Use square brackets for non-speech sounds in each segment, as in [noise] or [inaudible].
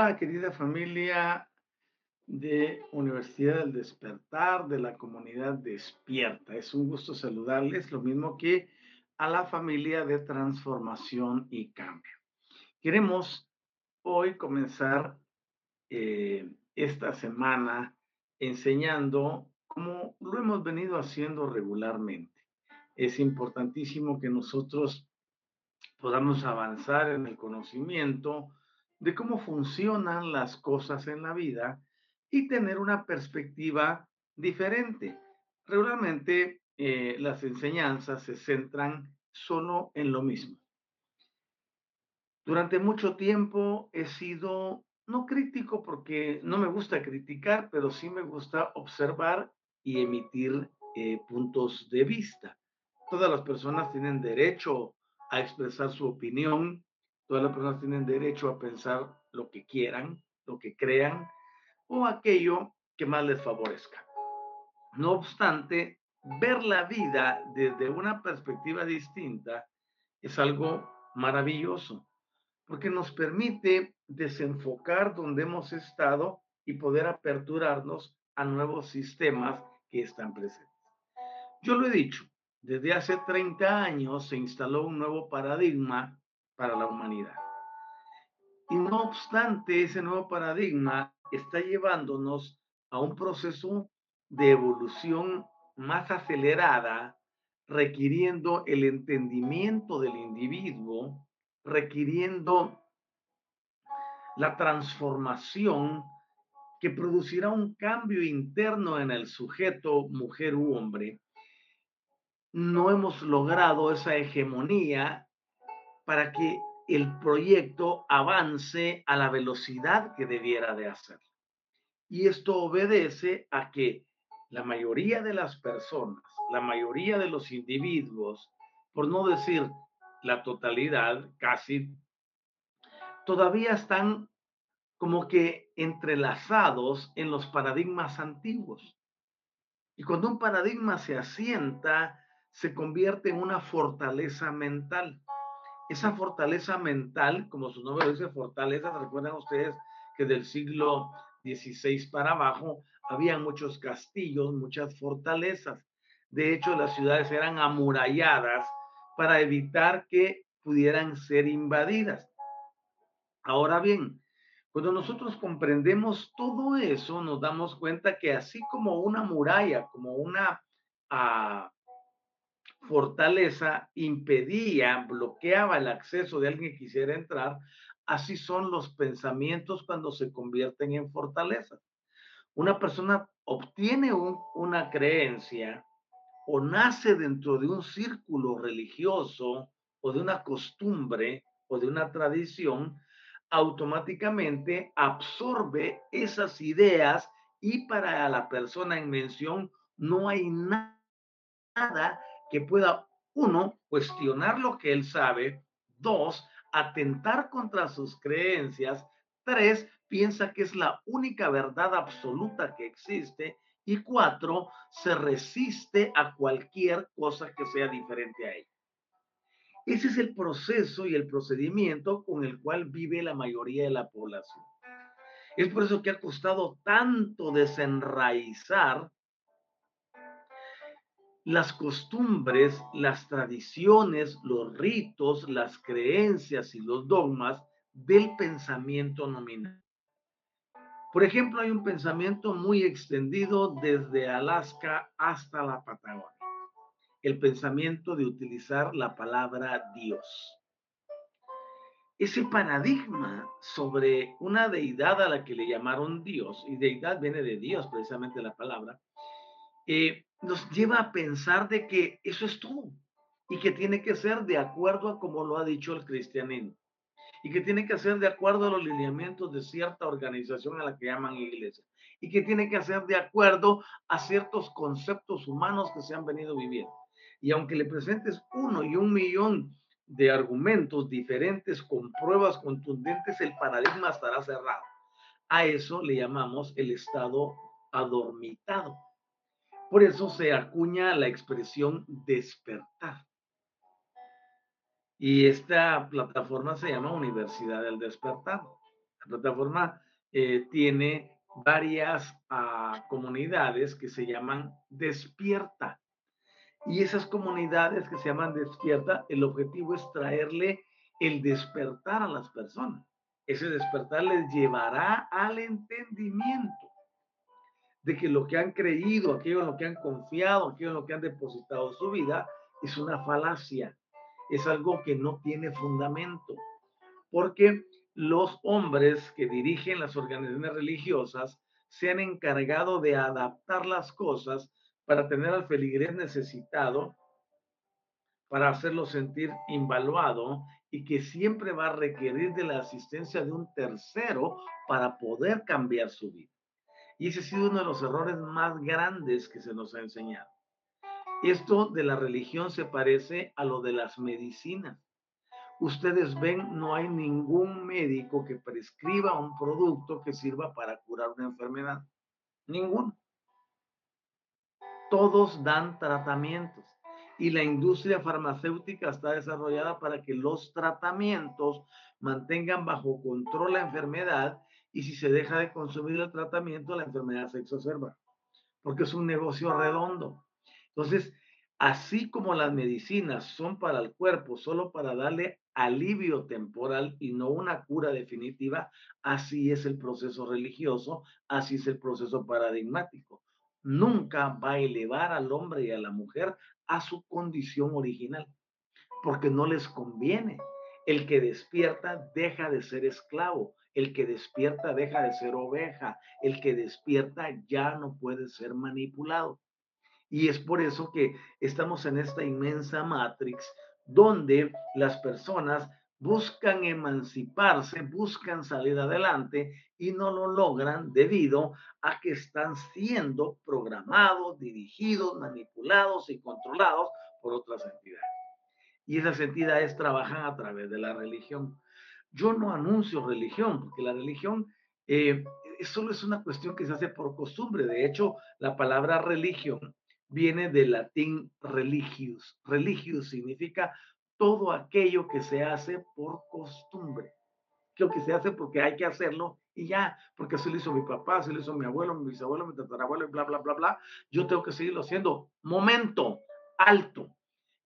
Hola, querida familia de Universidad del Despertar, de la comunidad Despierta. Es un gusto saludarles, lo mismo que a la familia de Transformación y Cambio. Queremos hoy comenzar eh, esta semana enseñando como lo hemos venido haciendo regularmente. Es importantísimo que nosotros podamos avanzar en el conocimiento, de cómo funcionan las cosas en la vida y tener una perspectiva diferente. Regularmente eh, las enseñanzas se centran solo en lo mismo. Durante mucho tiempo he sido no crítico porque no me gusta criticar, pero sí me gusta observar y emitir eh, puntos de vista. Todas las personas tienen derecho a expresar su opinión, Todas las personas tienen derecho a pensar lo que quieran, lo que crean o aquello que más les favorezca. No obstante, ver la vida desde una perspectiva distinta es algo maravilloso, porque nos permite desenfocar donde hemos estado y poder aperturarnos a nuevos sistemas que están presentes. Yo lo he dicho, desde hace 30 años se instaló un nuevo paradigma para la humanidad. Y no obstante, ese nuevo paradigma está llevándonos a un proceso de evolución más acelerada, requiriendo el entendimiento del individuo, requiriendo la transformación que producirá un cambio interno en el sujeto, mujer u hombre. No hemos logrado esa hegemonía para que el proyecto avance a la velocidad que debiera de hacer. Y esto obedece a que la mayoría de las personas, la mayoría de los individuos, por no decir la totalidad, casi, todavía están como que entrelazados en los paradigmas antiguos. Y cuando un paradigma se asienta, se convierte en una fortaleza mental esa fortaleza mental, como su nombre dice, fortaleza, recuerdan ustedes que del siglo XVI para abajo había muchos castillos, muchas fortalezas. De hecho, las ciudades eran amuralladas para evitar que pudieran ser invadidas. Ahora bien, cuando nosotros comprendemos todo eso, nos damos cuenta que así como una muralla, como una ah, fortaleza impedía, bloqueaba el acceso de alguien que quisiera entrar, así son los pensamientos cuando se convierten en fortaleza. Una persona obtiene una creencia o nace dentro de un círculo religioso o de una costumbre o de una tradición, automáticamente absorbe esas ideas y para la persona en mención no hay nada que pueda, uno, cuestionar lo que él sabe, dos, atentar contra sus creencias, tres, piensa que es la única verdad absoluta que existe y cuatro, se resiste a cualquier cosa que sea diferente a ella. Ese es el proceso y el procedimiento con el cual vive la mayoría de la población. Es por eso que ha costado tanto desenraizar las costumbres, las tradiciones, los ritos, las creencias y los dogmas del pensamiento nominal. Por ejemplo, hay un pensamiento muy extendido desde Alaska hasta la Patagonia. El pensamiento de utilizar la palabra Dios. Ese paradigma sobre una deidad a la que le llamaron Dios, y deidad viene de Dios precisamente la palabra, eh, nos lleva a pensar de que eso es todo y que tiene que ser de acuerdo a como lo ha dicho el cristianismo y que tiene que ser de acuerdo a los lineamientos de cierta organización a la que llaman iglesia y que tiene que ser de acuerdo a ciertos conceptos humanos que se han venido viviendo. Y aunque le presentes uno y un millón de argumentos diferentes con pruebas contundentes, el paradigma estará cerrado. A eso le llamamos el estado adormitado. Por eso se acuña la expresión despertar. Y esta plataforma se llama Universidad del Despertar. La plataforma eh, tiene varias ah, comunidades que se llaman Despierta. Y esas comunidades que se llaman Despierta, el objetivo es traerle el despertar a las personas. Ese despertar les llevará al entendimiento de que lo que han creído, aquello en lo que han confiado, aquello en lo que han depositado su vida, es una falacia es algo que no tiene fundamento, porque los hombres que dirigen las organizaciones religiosas se han encargado de adaptar las cosas para tener al feligrés necesitado, para hacerlo sentir invaluado y que siempre va a requerir de la asistencia de un tercero para poder cambiar su vida. Y ese ha sido uno de los errores más grandes que se nos ha enseñado. Esto de la religión se parece a lo de las medicinas. Ustedes ven, no hay ningún médico que prescriba un producto que sirva para curar una enfermedad. Ninguno. Todos dan tratamientos y la industria farmacéutica está desarrollada para que los tratamientos mantengan bajo control la enfermedad y si se deja de consumir el tratamiento, la enfermedad se exacerba, porque es un negocio redondo. Entonces, así como las medicinas son para el cuerpo, solo para darle alivio temporal y no una cura definitiva, así es el proceso religioso, así es el proceso paradigmático. Nunca va a elevar al hombre y a la mujer a su condición original, porque no les conviene. El que despierta deja de ser esclavo, el que despierta deja de ser oveja, el que despierta ya no puede ser manipulado. Y es por eso que estamos en esta inmensa matrix donde las personas buscan emanciparse, buscan salir adelante y no lo logran debido a que están siendo programados, dirigidos, manipulados y controlados por otras entidades. Y esas entidades trabajan a través de la religión. Yo no anuncio religión, porque la religión eh, solo es una cuestión que se hace por costumbre. De hecho, la palabra religión viene del latín religius. Religius significa todo aquello que se hace por costumbre. Lo que se hace porque hay que hacerlo y ya, porque así lo hizo mi papá, así lo hizo mi abuelo, mi bisabuelo, mi tatarabuelo, y bla, bla, bla, bla. Yo tengo que seguirlo haciendo. Momento, alto.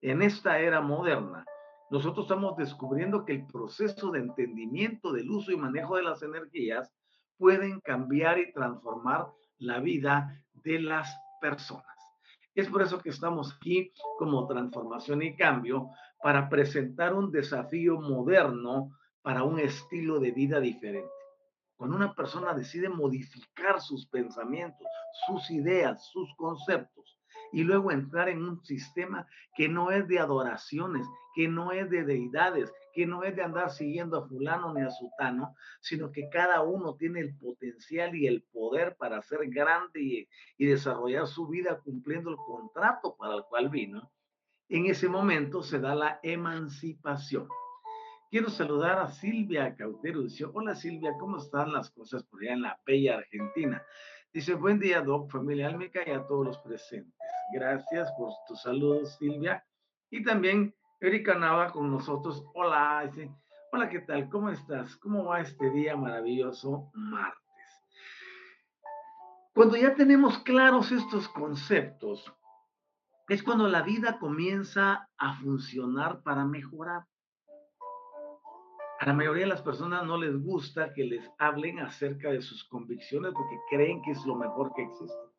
En esta era moderna, nosotros estamos descubriendo que el proceso de entendimiento del uso y manejo de las energías pueden cambiar y transformar la vida de las personas. Es por eso que estamos aquí como transformación y cambio para presentar un desafío moderno para un estilo de vida diferente. Cuando una persona decide modificar sus pensamientos, sus ideas, sus conceptos, y luego entrar en un sistema que no es de adoraciones, que no es de deidades, que no es de andar siguiendo a fulano ni a sutano, sino que cada uno tiene el potencial y el poder para ser grande y, desarrollar su vida cumpliendo el contrato para el cual vino. En ese momento se da la emancipación. Quiero saludar a Silvia Cautero. Dice, hola Silvia, ¿cómo están las cosas por allá en la bella Argentina? Dice, buen día, Doc, familia Álmica y a todos los presentes. Gracias por tus saludos, Silvia. Y también Erika Nava con nosotros. Hola, hola, ¿qué tal? ¿Cómo estás? ¿Cómo va este día maravilloso martes? Cuando ya tenemos claros estos conceptos, es cuando la vida comienza a funcionar para mejorar. A la mayoría de las personas no les gusta que les hablen acerca de sus convicciones porque creen que es lo mejor que existe.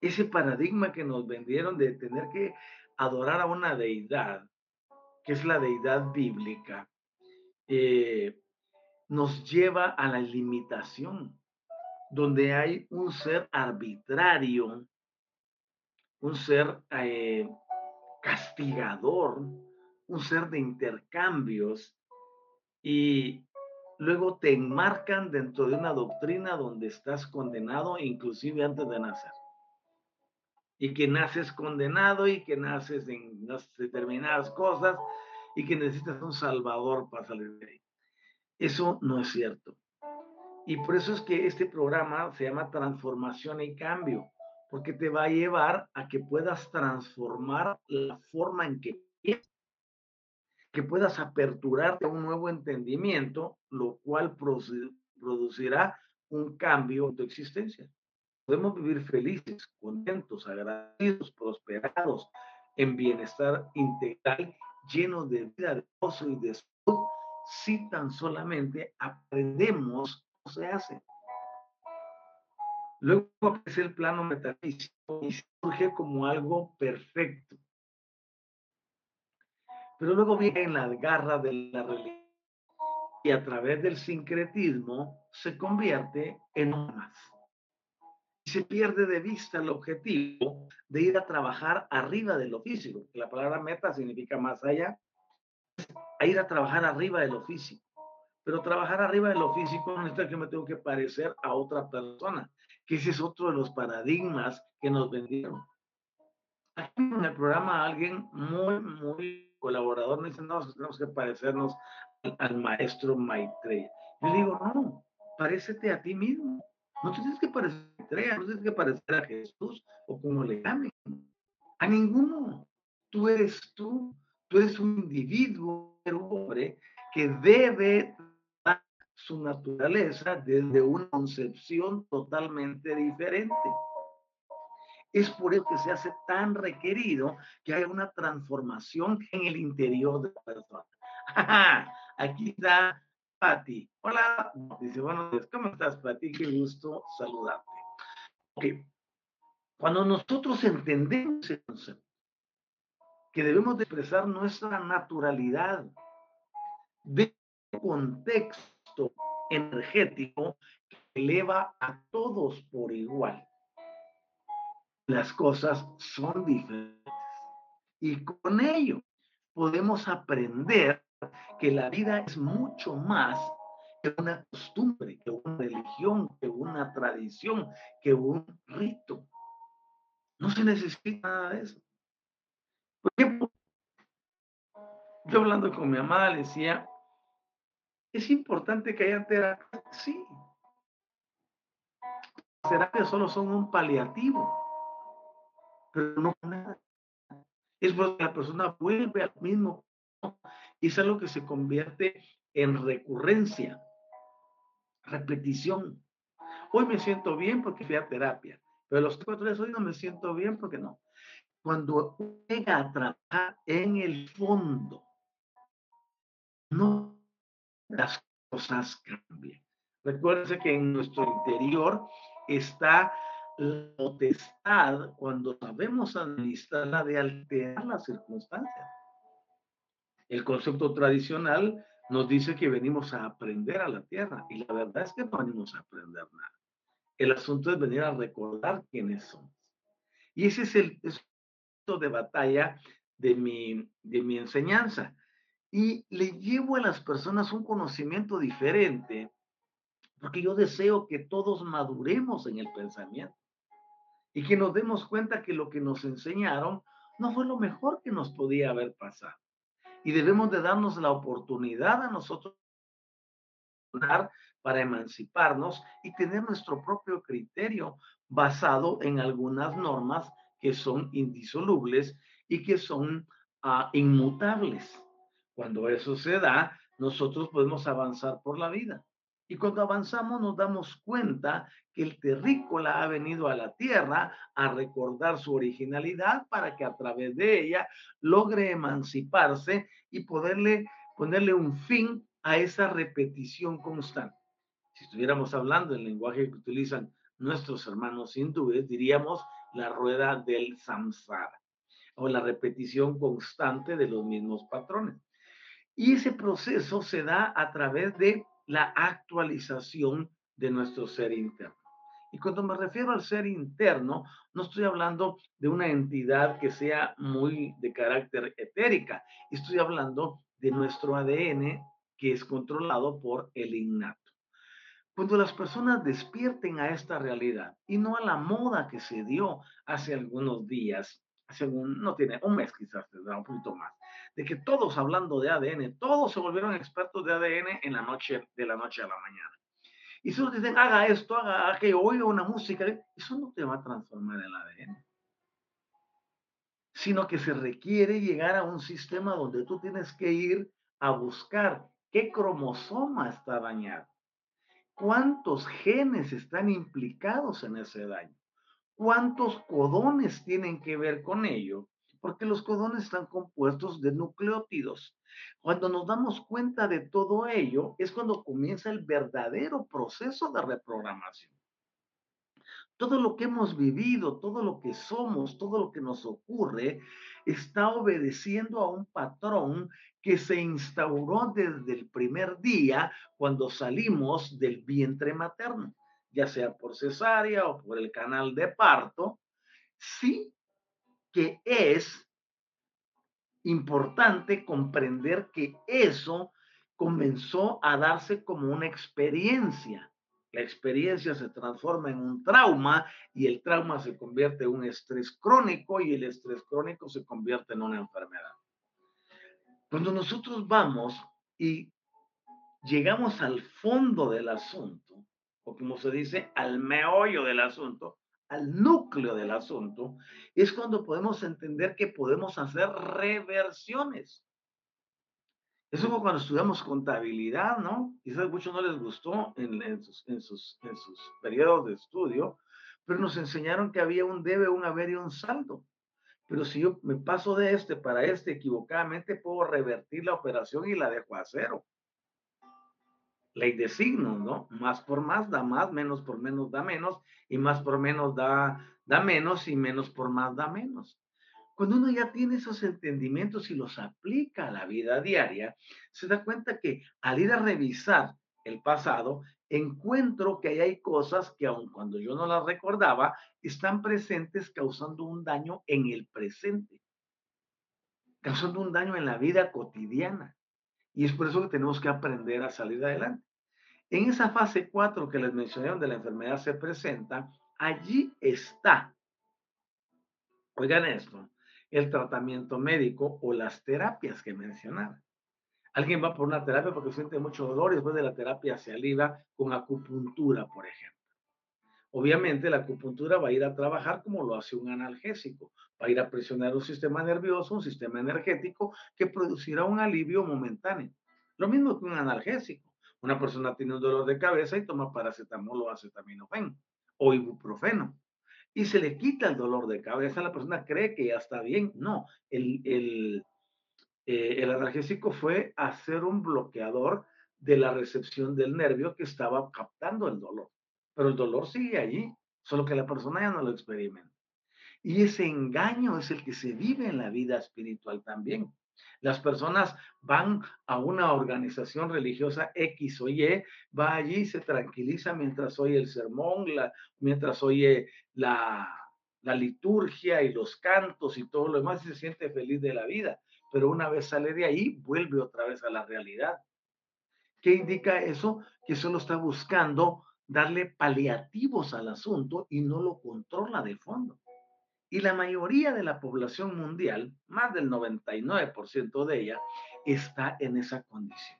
Ese paradigma que nos vendieron de tener que adorar a una deidad, que es la deidad bíblica, eh, nos lleva a la limitación, donde hay un ser arbitrario, un ser eh, castigador, un ser de intercambios, y luego te enmarcan dentro de una doctrina donde estás condenado inclusive antes de nacer. Y que naces condenado y que naces en determinadas cosas y que necesitas un salvador para salir de ahí. Eso no es cierto. Y por eso es que este programa se llama Transformación y Cambio, porque te va a llevar a que puedas transformar la forma en que que puedas aperturarte a un nuevo entendimiento, lo cual producirá un cambio en tu existencia. Podemos vivir felices, contentos, agradecidos, prosperados, en bienestar integral, llenos de vida, de gozo y de salud, si tan solamente aprendemos cómo se hace. Luego aparece el plano metafísico y surge como algo perfecto pero luego viene la garra de la religión y a través del sincretismo se convierte en más. Se pierde de vista el objetivo de ir a trabajar arriba de lo físico. La palabra meta significa más allá, a ir a trabajar arriba de lo físico. Pero trabajar arriba de lo físico no es que me tengo que parecer a otra persona, que ese es otro de los paradigmas que nos vendieron. Aquí en el programa alguien muy, muy colaborador me dice, no, tenemos que parecernos al, maestro Maitreya. Yo le digo, no, parécete a ti mismo. No tienes que parecer no tienes que parecer a Jesús o como le llamen. A ninguno. Tú eres tú. Tú eres un individuo, un hombre que debe dar su naturaleza desde una concepción totalmente diferente. Es por eso que se hace tan requerido que haya una transformación en el interior de la persona. [laughs] Aquí está Patti. Hola, dice, buenos días. ¿Cómo estás, Patti? Qué gusto saludarte. Ok. Cuando nosotros entendemos que debemos de expresar nuestra naturalidad de contexto energético que eleva a todos por igual las cosas son diferentes. Y con ello podemos aprender que la vida es mucho más que una costumbre, que una religión, que una tradición, que un rito. No se necesita nada de eso. Por ejemplo, yo hablando con mi mamá le decía, es importante que haya terapia. Sí. Las terapias solo son un paliativo pero no nada. Es porque la persona vuelve al mismo y es algo que se convierte en recurrencia, repetición. Hoy me siento bien porque fui a terapia, pero los cuatro días hoy no me siento bien porque no. Cuando llega a trabajar en el fondo, no las cosas cambian. Recuérdense que en nuestro interior está la potestad, cuando sabemos administrarla, de alterar las circunstancias. El concepto tradicional nos dice que venimos a aprender a la tierra y la verdad es que no venimos a aprender nada. El asunto es venir a recordar quiénes somos. Y ese es el punto de batalla de mi, de mi enseñanza. Y le llevo a las personas un conocimiento diferente, porque yo deseo que todos maduremos en el pensamiento y que nos demos cuenta que lo que nos enseñaron no fue lo mejor que nos podía haber pasado. Y debemos de darnos la oportunidad a nosotros para emanciparnos y tener nuestro propio criterio basado en algunas normas que son indisolubles y que son uh, inmutables. Cuando eso se da, nosotros podemos avanzar por la vida. Y cuando avanzamos nos damos cuenta que el terrícola ha venido a la tierra a recordar su originalidad para que a través de ella logre emanciparse y poderle ponerle un fin a esa repetición constante. Si estuviéramos hablando el lenguaje que utilizan nuestros hermanos hindúes, diríamos la rueda del samsara o la repetición constante de los mismos patrones. Y ese proceso se da a través de la actualización de nuestro ser interno. Y cuando me refiero al ser interno, no estoy hablando de una entidad que sea muy de carácter etérica, estoy hablando de nuestro ADN que es controlado por el innato. Cuando las personas despierten a esta realidad y no a la moda que se dio hace algunos días, hace un, no tiene un mes quizás, un poquito más, de que todos hablando de ADN, todos se volvieron expertos de ADN en la noche, de la noche a la mañana. Y si ustedes dicen, haga esto, haga aquello, oiga una música, eso no te va a transformar el ADN. Sino que se requiere llegar a un sistema donde tú tienes que ir a buscar qué cromosoma está dañado, cuántos genes están implicados en ese daño, cuántos codones tienen que ver con ello porque los codones están compuestos de nucleótidos. Cuando nos damos cuenta de todo ello, es cuando comienza el verdadero proceso de reprogramación. Todo lo que hemos vivido, todo lo que somos, todo lo que nos ocurre, está obedeciendo a un patrón que se instauró desde el primer día cuando salimos del vientre materno, ya sea por cesárea o por el canal de parto. Sí, que es importante comprender que eso comenzó a darse como una experiencia. La experiencia se transforma en un trauma y el trauma se convierte en un estrés crónico y el estrés crónico se convierte en una enfermedad. Cuando nosotros vamos y llegamos al fondo del asunto, o como se dice, al meollo del asunto, al núcleo del asunto, es cuando podemos entender que podemos hacer reversiones. Eso fue cuando estudiamos contabilidad, ¿no? Quizás muchos no les gustó en, sus, en, sus, en sus periodos de estudio, pero nos enseñaron que había un debe, un haber y un saldo. Pero si yo me paso de este para este equivocadamente, puedo revertir la operación y la dejo a cero ley de signos, ¿no? Más por más da más, menos por menos da menos, y más por menos da, da menos, y menos por más da menos. Cuando uno ya tiene esos entendimientos y los aplica a la vida diaria, se da cuenta que al ir a revisar el pasado, encuentro que hay cosas que aun cuando yo no las recordaba, están presentes causando un daño en el presente, causando un daño en la vida cotidiana. Y es por eso que tenemos que aprender a salir adelante. En esa fase 4 que les mencioné, donde la enfermedad se presenta, allí está, oigan esto, el tratamiento médico o las terapias que mencionaba. Alguien va por una terapia porque siente mucho dolor y después de la terapia se alivia con acupuntura, por ejemplo. Obviamente la acupuntura va a ir a trabajar como lo hace un analgésico, va a ir a presionar un sistema nervioso, un sistema energético que producirá un alivio momentáneo. Lo mismo que un analgésico. Una persona tiene un dolor de cabeza y toma paracetamol o acetaminofén o ibuprofeno y se le quita el dolor de cabeza. La persona cree que ya está bien. No, el, el, eh, el analgésico fue hacer un bloqueador de la recepción del nervio que estaba captando el dolor. Pero el dolor sigue allí, solo que la persona ya no lo experimenta. Y ese engaño es el que se vive en la vida espiritual también. Las personas van a una organización religiosa X o Y, va allí, se tranquiliza mientras oye el sermón, mientras oye la, la liturgia y los cantos y todo lo demás y se siente feliz de la vida. Pero una vez sale de ahí, vuelve otra vez a la realidad. ¿Qué indica eso? Que solo está buscando darle paliativos al asunto y no lo controla de fondo. Y la mayoría de la población mundial, más del 99% de ella, está en esa condición.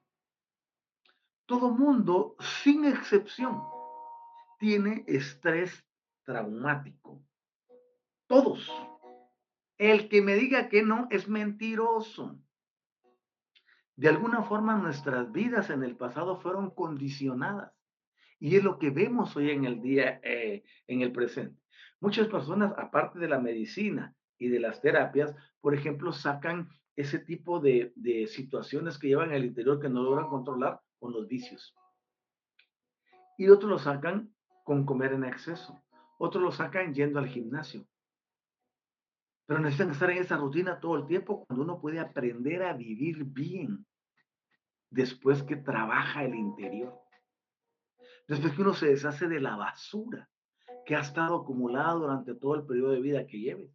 Todo mundo, sin excepción, tiene estrés traumático. Todos. El que me diga que no es mentiroso. De alguna forma nuestras vidas en el pasado fueron condicionadas. Y es lo que vemos hoy en el día, eh, en el presente. Muchas personas, aparte de la medicina y de las terapias, por ejemplo, sacan ese tipo de, situaciones que llevan al interior que no logran controlar con los vicios. Y otros lo sacan con comer en exceso. Otros lo sacan yendo al gimnasio. Pero necesitan estar en esa rutina todo el tiempo cuando uno puede aprender a vivir bien después que trabaja el interior. Después que uno se deshace de la basura que ha estado acumulado durante todo el periodo de vida que lleve.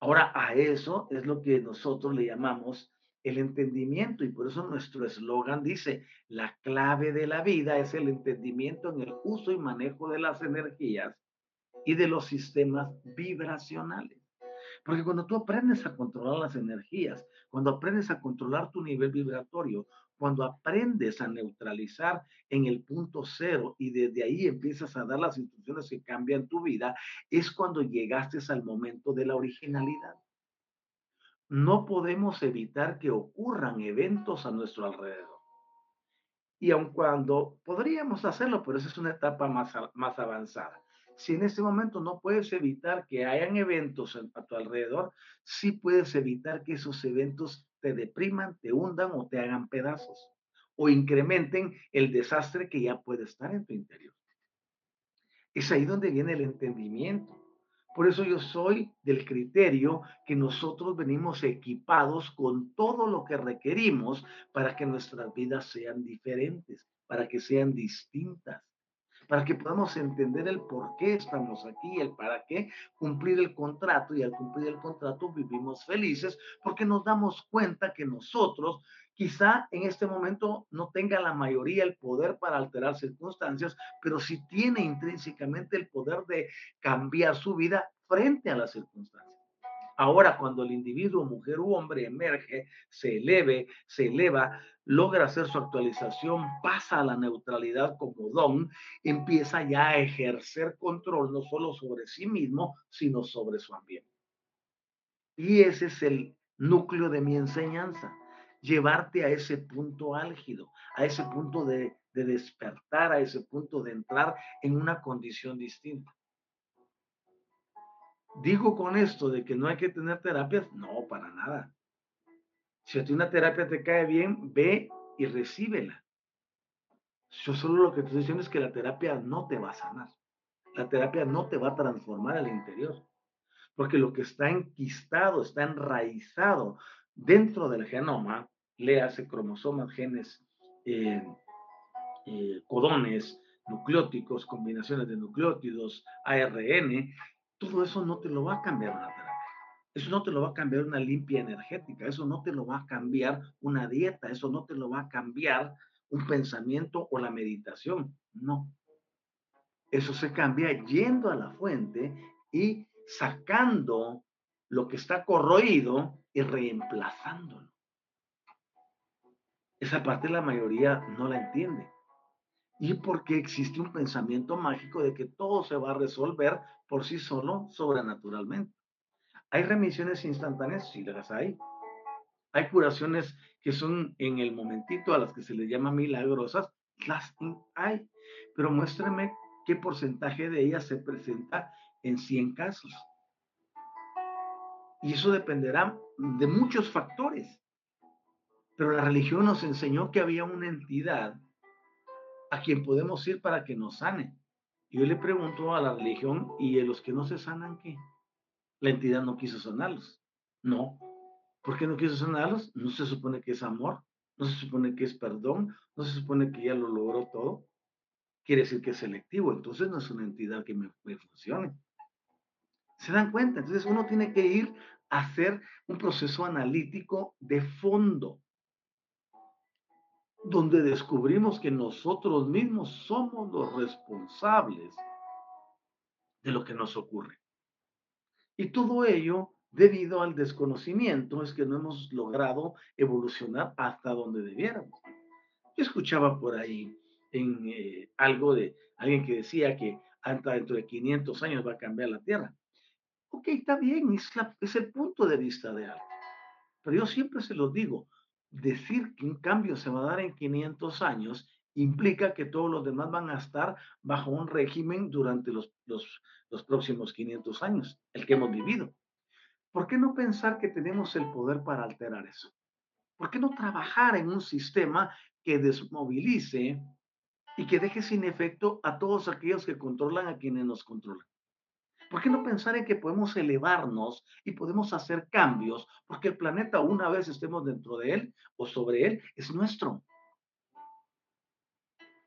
Ahora, a eso es lo que nosotros le llamamos el entendimiento y por eso nuestro eslogan dice, la clave de la vida es el entendimiento en el uso y manejo de las energías y de los sistemas vibracionales. Porque cuando tú aprendes a controlar las energías, cuando aprendes a controlar tu nivel vibratorio, cuando aprendes a neutralizar en el punto cero y desde ahí empiezas a dar las instrucciones que cambian tu vida, es cuando llegaste al momento de la originalidad. No podemos evitar que ocurran eventos a nuestro alrededor. Y aun cuando podríamos hacerlo, pero esa es una etapa más, más avanzada. Si en este momento no puedes evitar que hayan eventos a tu alrededor, sí puedes evitar que esos eventos te depriman, te hundan o te hagan pedazos o incrementen el desastre que ya puede estar en tu interior. Es ahí donde viene el entendimiento. Por eso yo soy del criterio que nosotros venimos equipados con todo lo que requerimos para que nuestras vidas sean diferentes, para que sean distintas para que podamos entender el por qué estamos aquí, el para qué, cumplir el contrato y al cumplir el contrato vivimos felices porque nos damos cuenta que nosotros quizá en este momento no tenga la mayoría el poder para alterar circunstancias, pero sí tiene intrínsecamente el poder de cambiar su vida frente a las circunstancias. Ahora, cuando el individuo, mujer u hombre, emerge, se eleve, se eleva, logra hacer su actualización, pasa a la neutralidad como don, empieza ya a ejercer control no solo sobre sí mismo, sino sobre su ambiente. Y ese es el núcleo de mi enseñanza, llevarte a ese punto álgido, a ese punto de, de despertar, a ese punto de entrar en una condición distinta. Digo con esto de que no hay que tener terapias, no, para nada. Si a ti una terapia te cae bien, ve y recíbela. Yo solo lo que estoy diciendo es que la terapia no te va a sanar. La terapia no te va a transformar al interior. Porque lo que está enquistado, está enraizado dentro del genoma, le hace cromosomas, genes, eh, eh, codones, nucleóticos, combinaciones de nucleótidos, ARN, todo eso no te lo va a cambiar una terapia. Eso no te lo va a cambiar una limpia energética, eso no te lo va a cambiar una dieta, eso no te lo va a cambiar un pensamiento o la meditación. No. Eso se cambia yendo a la fuente y sacando lo que está corroído y reemplazándolo. Esa parte la mayoría no la entiende y porque existe un pensamiento mágico de que todo se va a resolver por sí solo sobrenaturalmente. Hay remisiones instantáneas, sí las hay. Hay curaciones que son en el momentito a las que se les llama milagrosas, las hay. Pero muéstrame qué porcentaje de ellas se presenta en 100 casos. Y eso dependerá de muchos factores. Pero la religión nos enseñó que había una entidad a quien podemos ir para que nos sane. Yo le pregunto a la religión, ¿y de los que no se sanan qué? La entidad no quiso sanarlos. No, ¿Por qué no quiso sanarlos? No se supone que es amor, no se supone que es perdón, no se supone que ya lo logró todo. Quiere decir que es selectivo, entonces no es una entidad que me, me funcione. ¿Se dan cuenta? Entonces uno tiene que ir a hacer un proceso analítico de fondo, donde descubrimos que nosotros mismos somos los responsables de lo que nos ocurre. Y todo ello debido al desconocimiento es que no hemos logrado evolucionar hasta donde debiéramos. Yo escuchaba por ahí en eh, algo de alguien que decía que hasta dentro de 500 años va a cambiar la Tierra. Ok, está bien, es, es el punto de vista de algo. Pero yo siempre se los digo, decir que un cambio se va a dar en 500 años implica que todos los demás van a estar bajo un régimen durante los, los, los próximos 500 años, el que hemos vivido. ¿Por qué no pensar que tenemos el poder para alterar eso? ¿Por qué no trabajar en un sistema que desmovilice y que deje sin efecto a todos aquellos que controlan a quienes nos controlan? ¿Por qué no pensar en que podemos elevarnos y podemos hacer cambios? Porque el planeta, una vez estemos dentro de él o sobre él, es nuestro.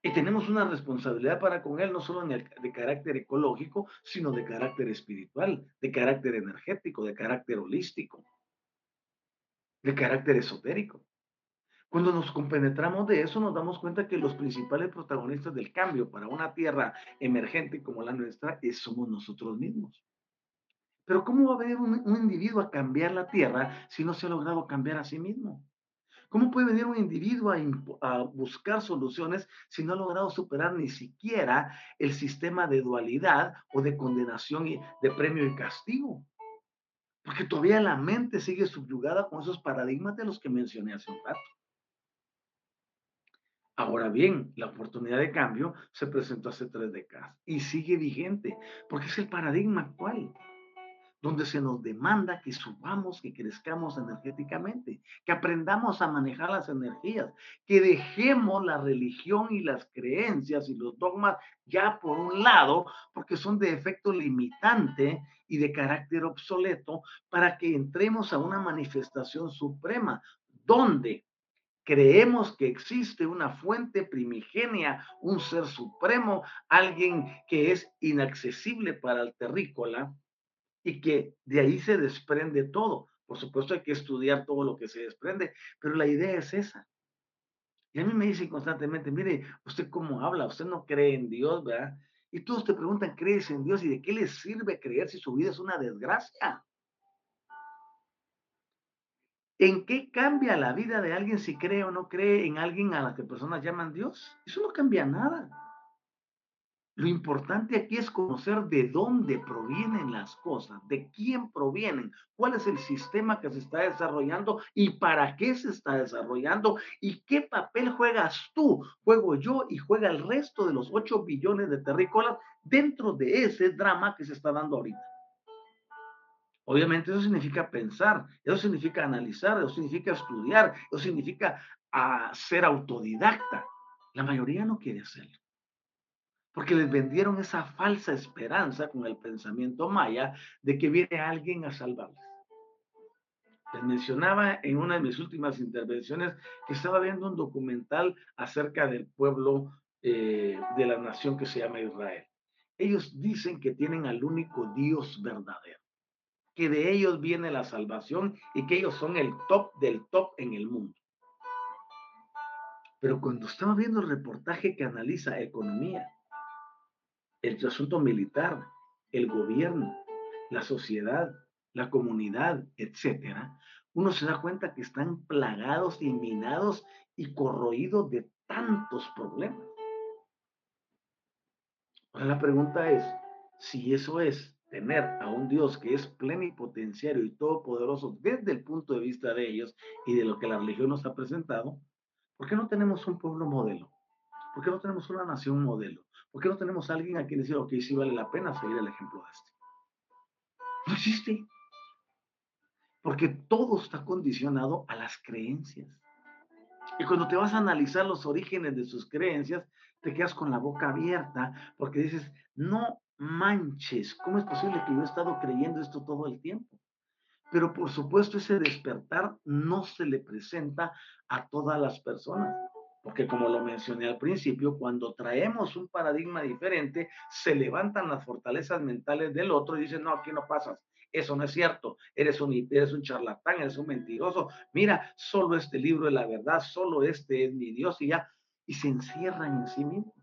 Y tenemos una responsabilidad para con él, no solo de carácter ecológico, sino de carácter espiritual, de carácter energético, de carácter holístico, de carácter esotérico. Cuando nos compenetramos de eso, nos damos cuenta que los principales protagonistas del cambio para una tierra emergente como la nuestra es, somos nosotros mismos. Pero ¿cómo va a venir un, un individuo a cambiar la tierra si no se ha logrado cambiar a sí mismo? ¿Cómo puede venir un individuo a, buscar soluciones si no ha logrado superar ni siquiera el sistema de dualidad o de condenación y de premio y castigo? Porque todavía la mente sigue subyugada con esos paradigmas de los que mencioné hace un rato. Ahora bien, la oportunidad de cambio se presentó hace tres décadas y sigue vigente, porque es el paradigma actual donde se nos demanda que subamos, que crezcamos energéticamente, que aprendamos a manejar las energías, que dejemos la religión y las creencias y los dogmas ya por un lado, porque son de efecto limitante y de carácter obsoleto, para que entremos a una manifestación suprema, donde creemos que existe una fuente primigenia, un ser supremo, alguien que es inaccesible para el terrícola, y que de ahí se desprende todo. Por supuesto hay que estudiar todo lo que se desprende, pero la idea es esa. Y a mí me dicen constantemente, mire, usted cómo habla, usted no cree en Dios, ¿verdad? Y todos te preguntan, ¿crees en Dios? ¿Y de qué les sirve creer si su vida es una desgracia? ¿En qué cambia la vida de alguien si cree o no cree en alguien a la que personas llaman Dios? Eso no cambia nada. Lo importante aquí es conocer de dónde provienen las cosas, de quién provienen, cuál es el sistema que se está desarrollando y para qué se está desarrollando y qué papel juegas tú, juego yo y juega el resto de los 8 billones de terrícolas dentro de ese drama que se está dando ahorita. Obviamente eso significa pensar, eso significa analizar, eso significa estudiar, eso significa ah, ser autodidacta. La mayoría no quiere hacerlo porque les vendieron esa falsa esperanza con el pensamiento maya de que viene alguien a salvarles. Les mencionaba en una de mis últimas intervenciones que estaba viendo un documental acerca del pueblo eh, de la nación que se llama Israel. Ellos dicen que tienen al único Dios verdadero, que de ellos viene la salvación y que ellos son el top del top en el mundo. Pero cuando estaba viendo el reportaje que analiza economía, el asunto militar, el gobierno, la sociedad, la comunidad, etcétera, uno se da cuenta que están plagados y minados y corroídos de tantos problemas. Ahora la pregunta es, si eso es tener a un Dios que es plenipotenciario y todopoderoso desde el punto de vista de ellos y de lo que la religión nos ha presentado, ¿por qué no tenemos un pueblo modelo? ¿Por qué no tenemos una nación modelo? ¿Por qué no tenemos alguien a quien decir, ok, sí vale la pena seguir el ejemplo de este? No existe. Porque todo está condicionado a las creencias. Y cuando te vas a analizar los orígenes de sus creencias, te quedas con la boca abierta porque dices, no manches, ¿cómo es posible que yo he estado creyendo esto todo el tiempo? Pero por supuesto ese despertar no se le presenta a todas las personas. Porque como lo mencioné al principio, cuando traemos un paradigma diferente, se levantan las fortalezas mentales del otro y dicen, no, aquí no pasas, eso no es cierto, eres un, eres un charlatán, eres un mentiroso, mira, solo este libro es la verdad, solo este es mi Dios y ya, y se encierran en sí mismos.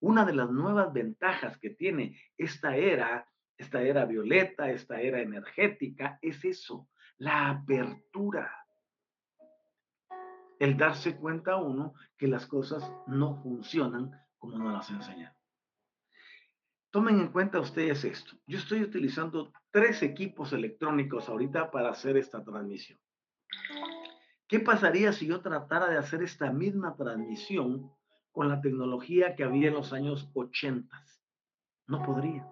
Una de las nuevas ventajas que tiene esta era, esta era violeta, esta era energética, es eso, la apertura el darse cuenta uno que las cosas no funcionan como nos las enseñan. Tomen en cuenta ustedes esto. Yo estoy utilizando tres equipos electrónicos ahorita para hacer esta transmisión. ¿Qué pasaría si yo tratara de hacer esta misma transmisión con la tecnología que había en los años 80? No podría.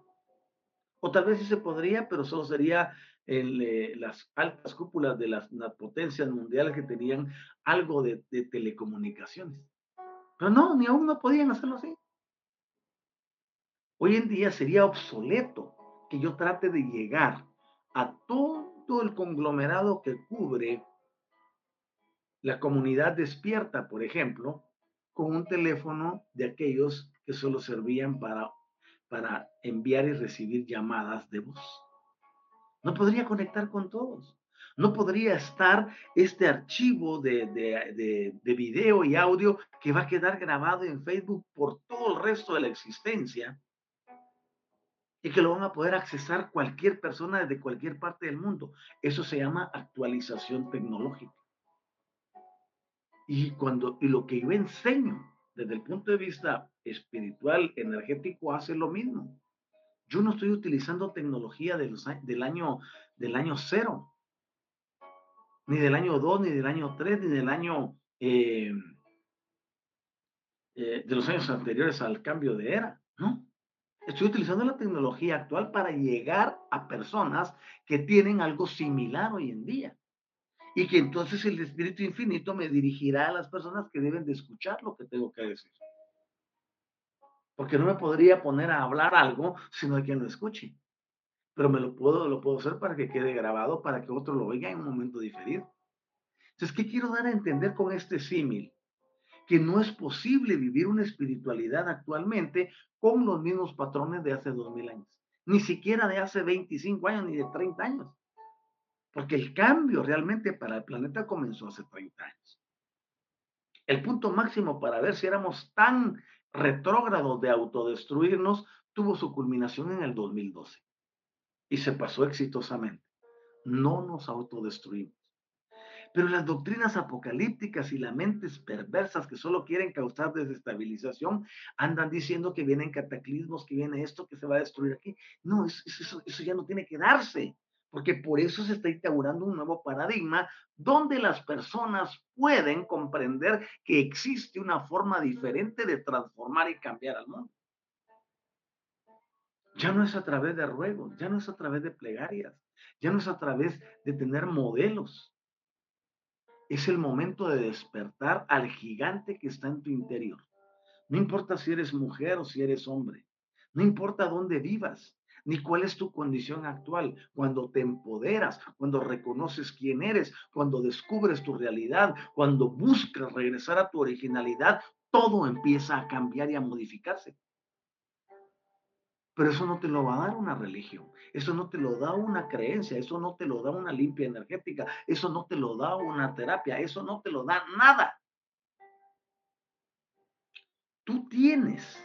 O tal vez sí se podría, pero solo sería en eh, las altas cúpulas de las, potencias mundiales que tenían algo de, de, telecomunicaciones. Pero no, ni aún no podían hacerlo así. Hoy en día sería obsoleto que yo trate de llegar a todo el conglomerado que cubre la comunidad despierta, por ejemplo, con un teléfono de aquellos que solo servían para, para enviar y recibir llamadas de voz. No podría conectar con todos. No podría estar este archivo de, de, video y audio que va a quedar grabado en Facebook por todo el resto de la existencia y que lo van a poder accesar cualquier persona desde cualquier parte del mundo. Eso se llama actualización tecnológica. Y, cuando, y lo que yo enseño desde el punto de vista espiritual, energético, hace lo mismo. Yo no estoy utilizando tecnología de del, año, del año cero, ni del año 2, ni del año 3, ni del año eh, eh, de los años anteriores al cambio de era, ¿no? Estoy utilizando la tecnología actual para llegar a personas que tienen algo similar hoy en día. Y que entonces el Espíritu Infinito me dirigirá a las personas que deben de escuchar lo que tengo que decir porque no me podría poner a hablar algo si no hay quien lo escuche. Pero me lo puedo, lo puedo hacer para que quede grabado, para que otro lo oiga en un momento diferido. Entonces, ¿qué quiero dar a entender con este símil? Que no es posible vivir una espiritualidad actualmente con los mismos patrones de hace dos mil años, ni siquiera de hace 25 años ni de 30 años, porque el cambio realmente para el planeta comenzó hace 30 años. El punto máximo para ver si éramos tan retrógrado de autodestruirnos tuvo su culminación en el 2012 y se pasó exitosamente. No nos autodestruimos. Pero las doctrinas apocalípticas y las mentes perversas que solo quieren causar desestabilización andan diciendo que vienen cataclismos, que viene esto, que se va a destruir aquí. No, eso, eso ya no tiene que darse porque por eso se está instaurando un nuevo paradigma donde las personas pueden comprender que existe una forma diferente de transformar y cambiar al mundo. Ya no es a través de ruegos, ya no es a través de plegarias, ya no es a través de tener modelos. Es el momento de despertar al gigante que está en tu interior. No importa si eres mujer o si eres hombre, no importa dónde vivas, ni cuál es tu condición actual. Cuando te empoderas, cuando reconoces quién eres, cuando descubres tu realidad, cuando buscas regresar a tu originalidad, todo empieza a cambiar y a modificarse. Pero eso no te lo va a dar una religión, eso no te lo da una creencia, eso no te lo da una limpia energética, eso no te lo da una terapia, eso no te lo da nada. Tú tienes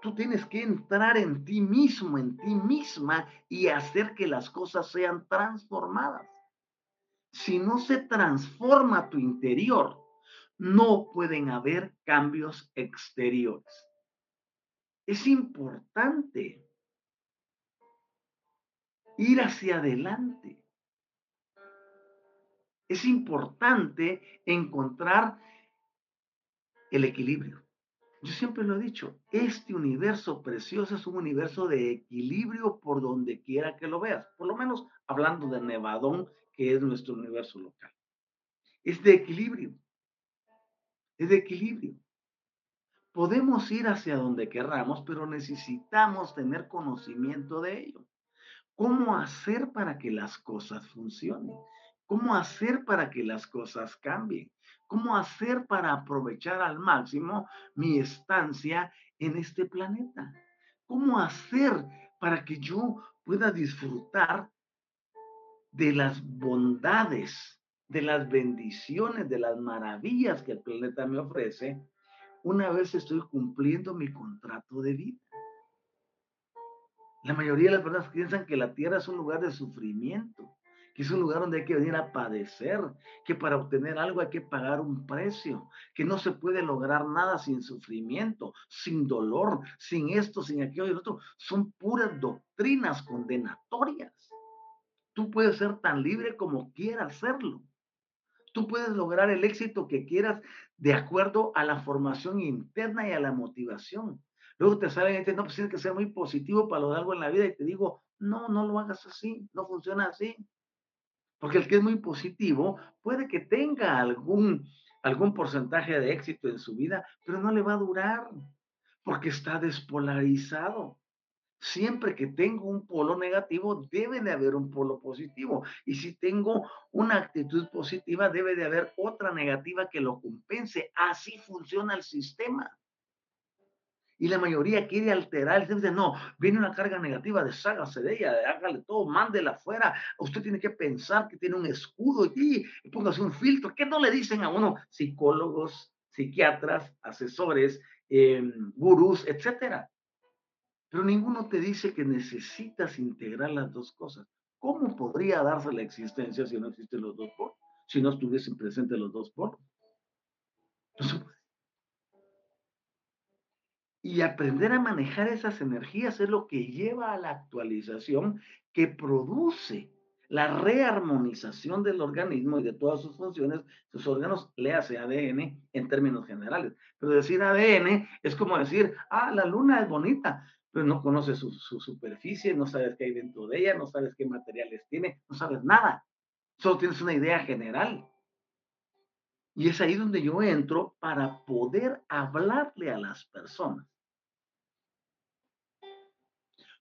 tú tienes que entrar en ti mismo, en ti misma y hacer que las cosas sean transformadas. Si no se transforma tu interior, no pueden haber cambios exteriores. Es importante ir hacia adelante. Es importante encontrar el equilibrio. Yo siempre lo he dicho, este universo precioso es un universo de equilibrio por donde quiera que lo veas, por lo menos hablando de Nevadón, que es nuestro universo local. Es de equilibrio, es de equilibrio. Podemos ir hacia donde querramos, pero necesitamos tener conocimiento de ello. cómo hacer para que las cosas funcionen, cómo hacer para que las cosas cambien, cómo hacer para aprovechar al máximo mi estancia en este planeta, cómo hacer para que yo pueda disfrutar de las bondades, de las bendiciones, de las maravillas que el planeta me ofrece, una vez estoy cumpliendo mi contrato de vida. La mayoría de las personas piensan que la tierra es un lugar de sufrimiento, que es un lugar donde hay que venir a padecer, que para obtener algo hay que pagar un precio, que no se puede lograr nada sin sufrimiento, sin dolor, sin esto, sin aquello y lo otro. Son puras doctrinas condenatorias. Tú puedes ser tan libre como quieras serlo. Tú puedes lograr el éxito que quieras de acuerdo a la formación interna y a la motivación. Luego te salen y te dicen, no, pues tienes que ser muy positivo para lograr algo en la vida. Y te digo, no, no lo hagas así, no funciona así. Porque el que es muy positivo puede que tenga algún, algún porcentaje de éxito en su vida, pero no le va a durar porque está despolarizado. Siempre que tengo un polo negativo, debe de haber un polo positivo. Y si tengo una actitud positiva, debe de haber otra negativa que lo compense. Así funciona el sistema. Y la mayoría quiere alterar, dice, no, viene una carga negativa, deshágase de ella, hágale todo, mándela afuera. Usted tiene que pensar que tiene un escudo y, y póngase un filtro. ¿Qué no le dicen a uno psicólogos, psiquiatras, asesores, em, gurús, etcétera? Pero ninguno te dice que necesitas integrar las dos cosas. ¿Cómo podría darse la existencia si no existen los dos polos? Si no estuviesen presentes los dos polos. Entonces, y aprender a manejar esas energías es lo que lleva a la actualización que produce la rearmonización del organismo y de todas sus funciones, sus órganos, le hace ADN en términos generales. Pero decir ADN es como decir, ah, la luna es bonita, pero no conoces su, su superficie, no sabes qué hay dentro de ella, no sabes qué materiales tiene, no sabes nada. Solo tienes una idea general. Y es ahí donde yo entro para poder hablarle a las personas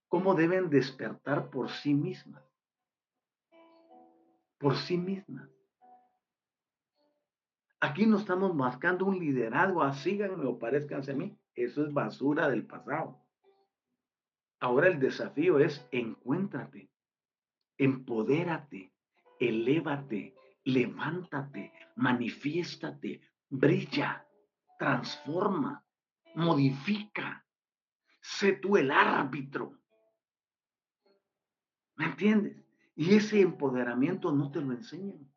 cómo deben despertar por sí mismas. Por sí mismas. Aquí no estamos marcando un liderazgo, a ah, o parezcanse a mí. Eso es basura del pasado. Ahora el desafío es encuéntrate, empodérate, elévate, levántate, manifiéstate, brilla, transforma, modifica. Sé tú el árbitro. ¿Me entiendes? Y ese empoderamiento no te lo enseñan.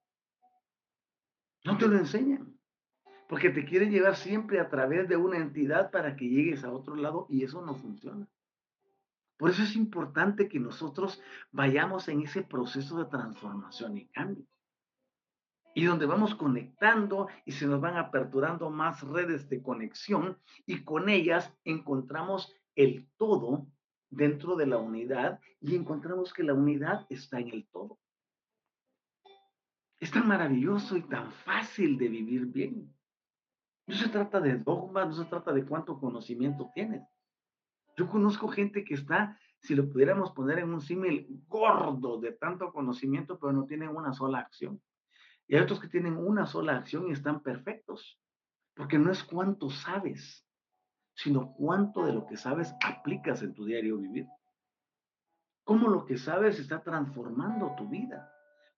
No te lo enseñan. Porque te quieren llevar siempre a través de una entidad para que llegues a otro lado y eso no funciona. Por eso es importante que nosotros vayamos en ese proceso de transformación y cambio. Y donde vamos conectando y se nos van aperturando más redes de conexión y con ellas encontramos el todo dentro de la unidad y encontramos que la unidad está en el todo. Es tan maravilloso y tan fácil de vivir bien. No se trata de dogmas, no se trata de cuánto conocimiento tienes. Yo conozco gente que está, si lo pudiéramos poner en un símil, gordo de tanto conocimiento, pero no tienen una sola acción. Y hay otros que tienen una sola acción y están perfectos, porque no es cuánto sabes, sino cuánto de lo que sabes aplicas en tu diario vivir. Cómo lo que sabes está transformando tu vida.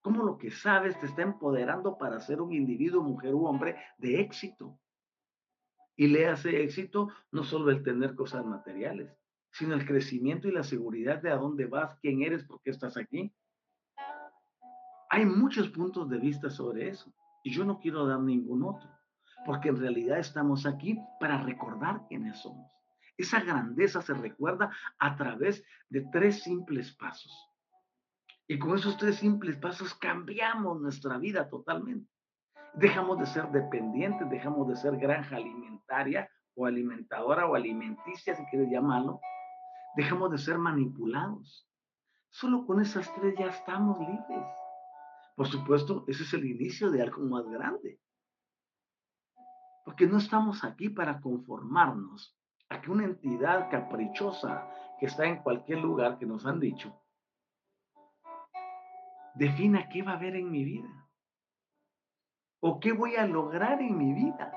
Cómo lo que sabes te está empoderando para ser un individuo, mujer u hombre de éxito. Y le hace éxito no solo el tener cosas materiales, sino el crecimiento y la seguridad de a dónde vas, quién eres, por qué estás aquí. Hay muchos puntos de vista sobre eso y yo no quiero dar ningún otro porque en realidad estamos aquí para recordar quiénes somos. Esa grandeza se recuerda a través de tres simples pasos. Y con esos tres simples pasos cambiamos nuestra vida totalmente. Dejamos de ser dependientes, dejamos de ser granja alimentaria o alimentadora o alimenticia, si quieres llamarlo. Dejamos de ser manipulados. Solo con esas tres ya estamos libres. Por supuesto, ese es el inicio de algo más grande. Porque no estamos aquí para conformarnos a que una entidad caprichosa que está en cualquier lugar que nos han dicho, defina qué va a haber en mi vida o qué voy a lograr en mi vida.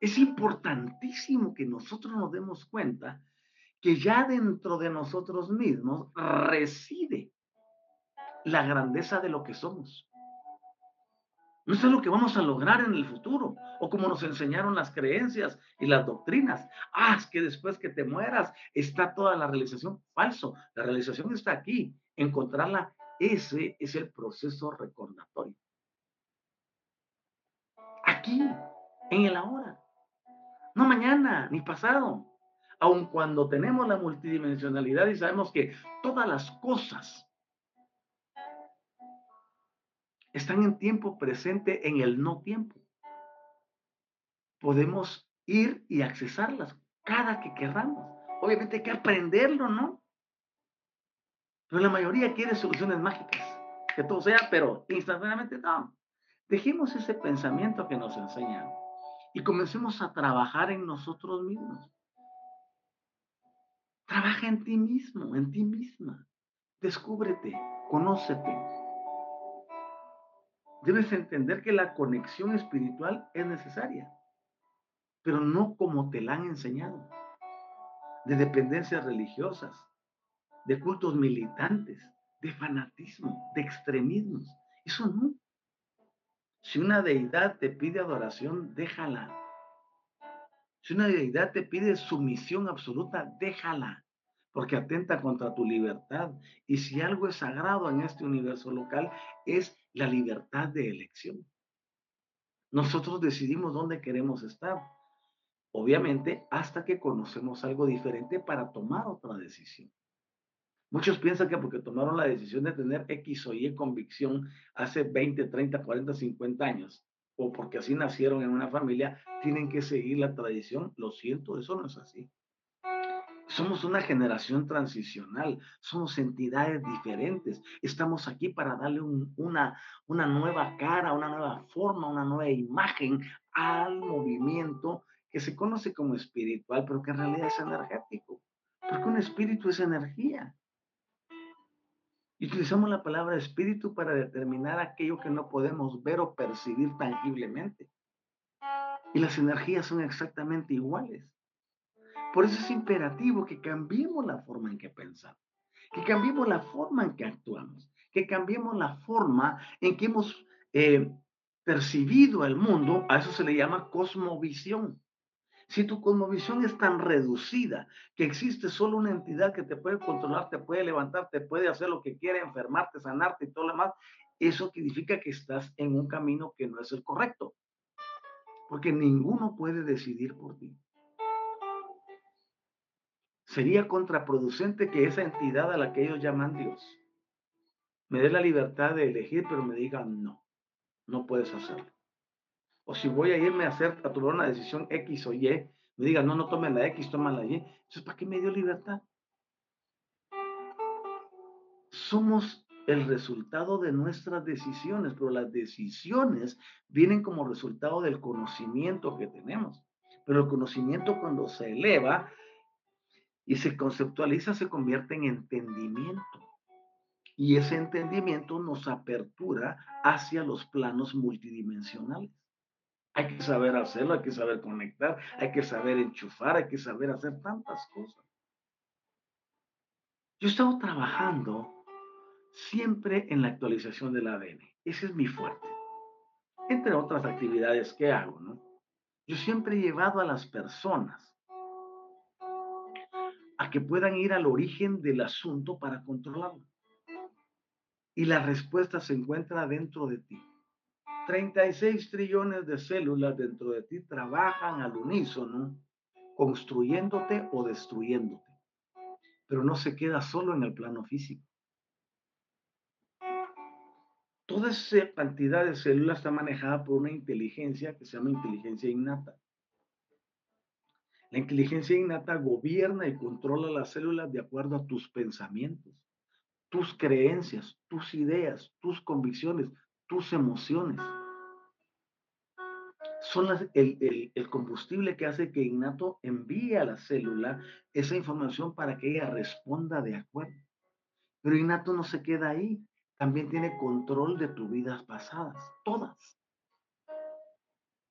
Es importantísimo que nosotros nos demos cuenta que ya dentro de nosotros mismos reside la grandeza de lo que somos. No es lo que vamos a lograr en el futuro, o como nos enseñaron las creencias y las doctrinas. Ah, es que después que te mueras está toda la realización. Falso, la realización está aquí. Encontrarla, ese es el proceso recordatorio. Aquí, en el ahora. No mañana, ni pasado. Aun cuando tenemos la multidimensionalidad y sabemos que todas las cosas están en tiempo presente en el no tiempo. Podemos ir y accesarlas cada que queramos. Obviamente hay que aprenderlo, ¿no? Pero la mayoría quiere soluciones mágicas, que todo sea, pero instantáneamente no. Dejemos ese pensamiento que nos enseñan y comencemos a trabajar en nosotros mismos. Trabaja en ti mismo, en ti misma. Descúbrete, conócete, debes entender que la conexión espiritual es necesaria, pero no como te la han enseñado, de dependencias religiosas, de cultos militantes, de fanatismo, de extremismos. Eso no. Si una deidad te pide adoración, déjala. Si una deidad te pide sumisión absoluta, déjala, porque atenta contra tu libertad. Y si algo es sagrado en este universo local, es la libertad de elección. Nosotros decidimos dónde queremos estar. Obviamente, hasta que conocemos algo diferente para tomar otra decisión. Muchos piensan que porque tomaron la decisión de tener X o Y convicción hace 20, 30, 40, 50 años, o porque así nacieron en una familia, tienen que seguir la tradición. Lo siento, eso no es así. Somos una generación transicional, somos entidades diferentes. Estamos aquí para darle una, una nueva cara, una nueva forma, una nueva imagen al movimiento que se conoce como espiritual, pero que en realidad es energético. Porque un espíritu es energía. Y utilizamos la palabra espíritu para determinar aquello que no podemos ver o percibir tangiblemente. Y las energías son exactamente iguales. Por eso es imperativo que cambiemos la forma en que pensamos, que cambiemos la forma en que actuamos, que cambiemos la forma en que hemos eh, percibido el mundo. A eso se le llama cosmovisión. Si tu cosmovisión es tan reducida que existe solo una entidad que te puede controlar, te puede levantar, te puede hacer lo que quiere, enfermarte, sanarte y todo lo demás, eso significa que estás en un camino que no es el correcto. Porque ninguno puede decidir por ti sería contraproducente que esa entidad a la que ellos llaman Dios me dé la libertad de elegir, pero me diga no, no puedes hacerlo. O si voy a irme a hacer, a tomar una decisión X o Y, me diga no, no tome la X, toma la Y. Entonces, ¿para qué me dio libertad? Somos el resultado de nuestras decisiones, pero las decisiones vienen como resultado del conocimiento que tenemos. Pero el conocimiento cuando se eleva y se conceptualiza, se convierte en entendimiento. Y ese entendimiento nos apertura hacia los planos multidimensionales. Hay que saber hacerlo, hay que saber conectar, hay que saber enchufar, hay que saber hacer tantas cosas. Yo he estado trabajando siempre en la actualización del ADN. Ese es mi fuerte. Entre otras actividades que hago, ¿no? Yo siempre he llevado a las personas a que puedan ir al origen del asunto para controlarlo. Y la respuesta se encuentra dentro de ti. 36 trillones de células dentro de ti trabajan al unísono, construyéndote o destruyéndote. Pero no se queda solo en el plano físico. Toda esa cantidad de células está manejada por una inteligencia que se llama inteligencia innata. La inteligencia innata gobierna y controla las células de acuerdo a tus pensamientos, tus creencias, tus ideas, tus convicciones, tus emociones. Son el, el combustible que hace que innato envíe a la célula esa información para que ella responda de acuerdo. Pero innato no se queda ahí, también tiene control de tus vidas pasadas, todas.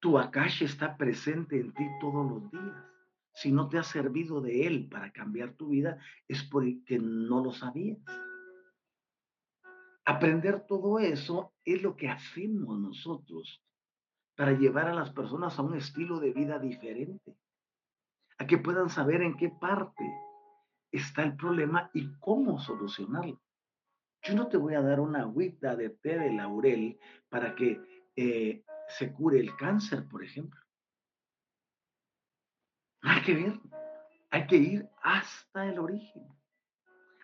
Tu Akash está presente en ti todos los días. Si no te ha servido de él para cambiar tu vida, es porque no lo sabías. Aprender todo eso es lo que hacemos nosotros para llevar a las personas a un estilo de vida diferente, a que puedan saber en qué parte está el problema y cómo solucionarlo. Yo no te voy a dar una agüita de té de laurel para que eh, se cure el cáncer, por ejemplo. Hay que ver, hay que ir hasta el origen.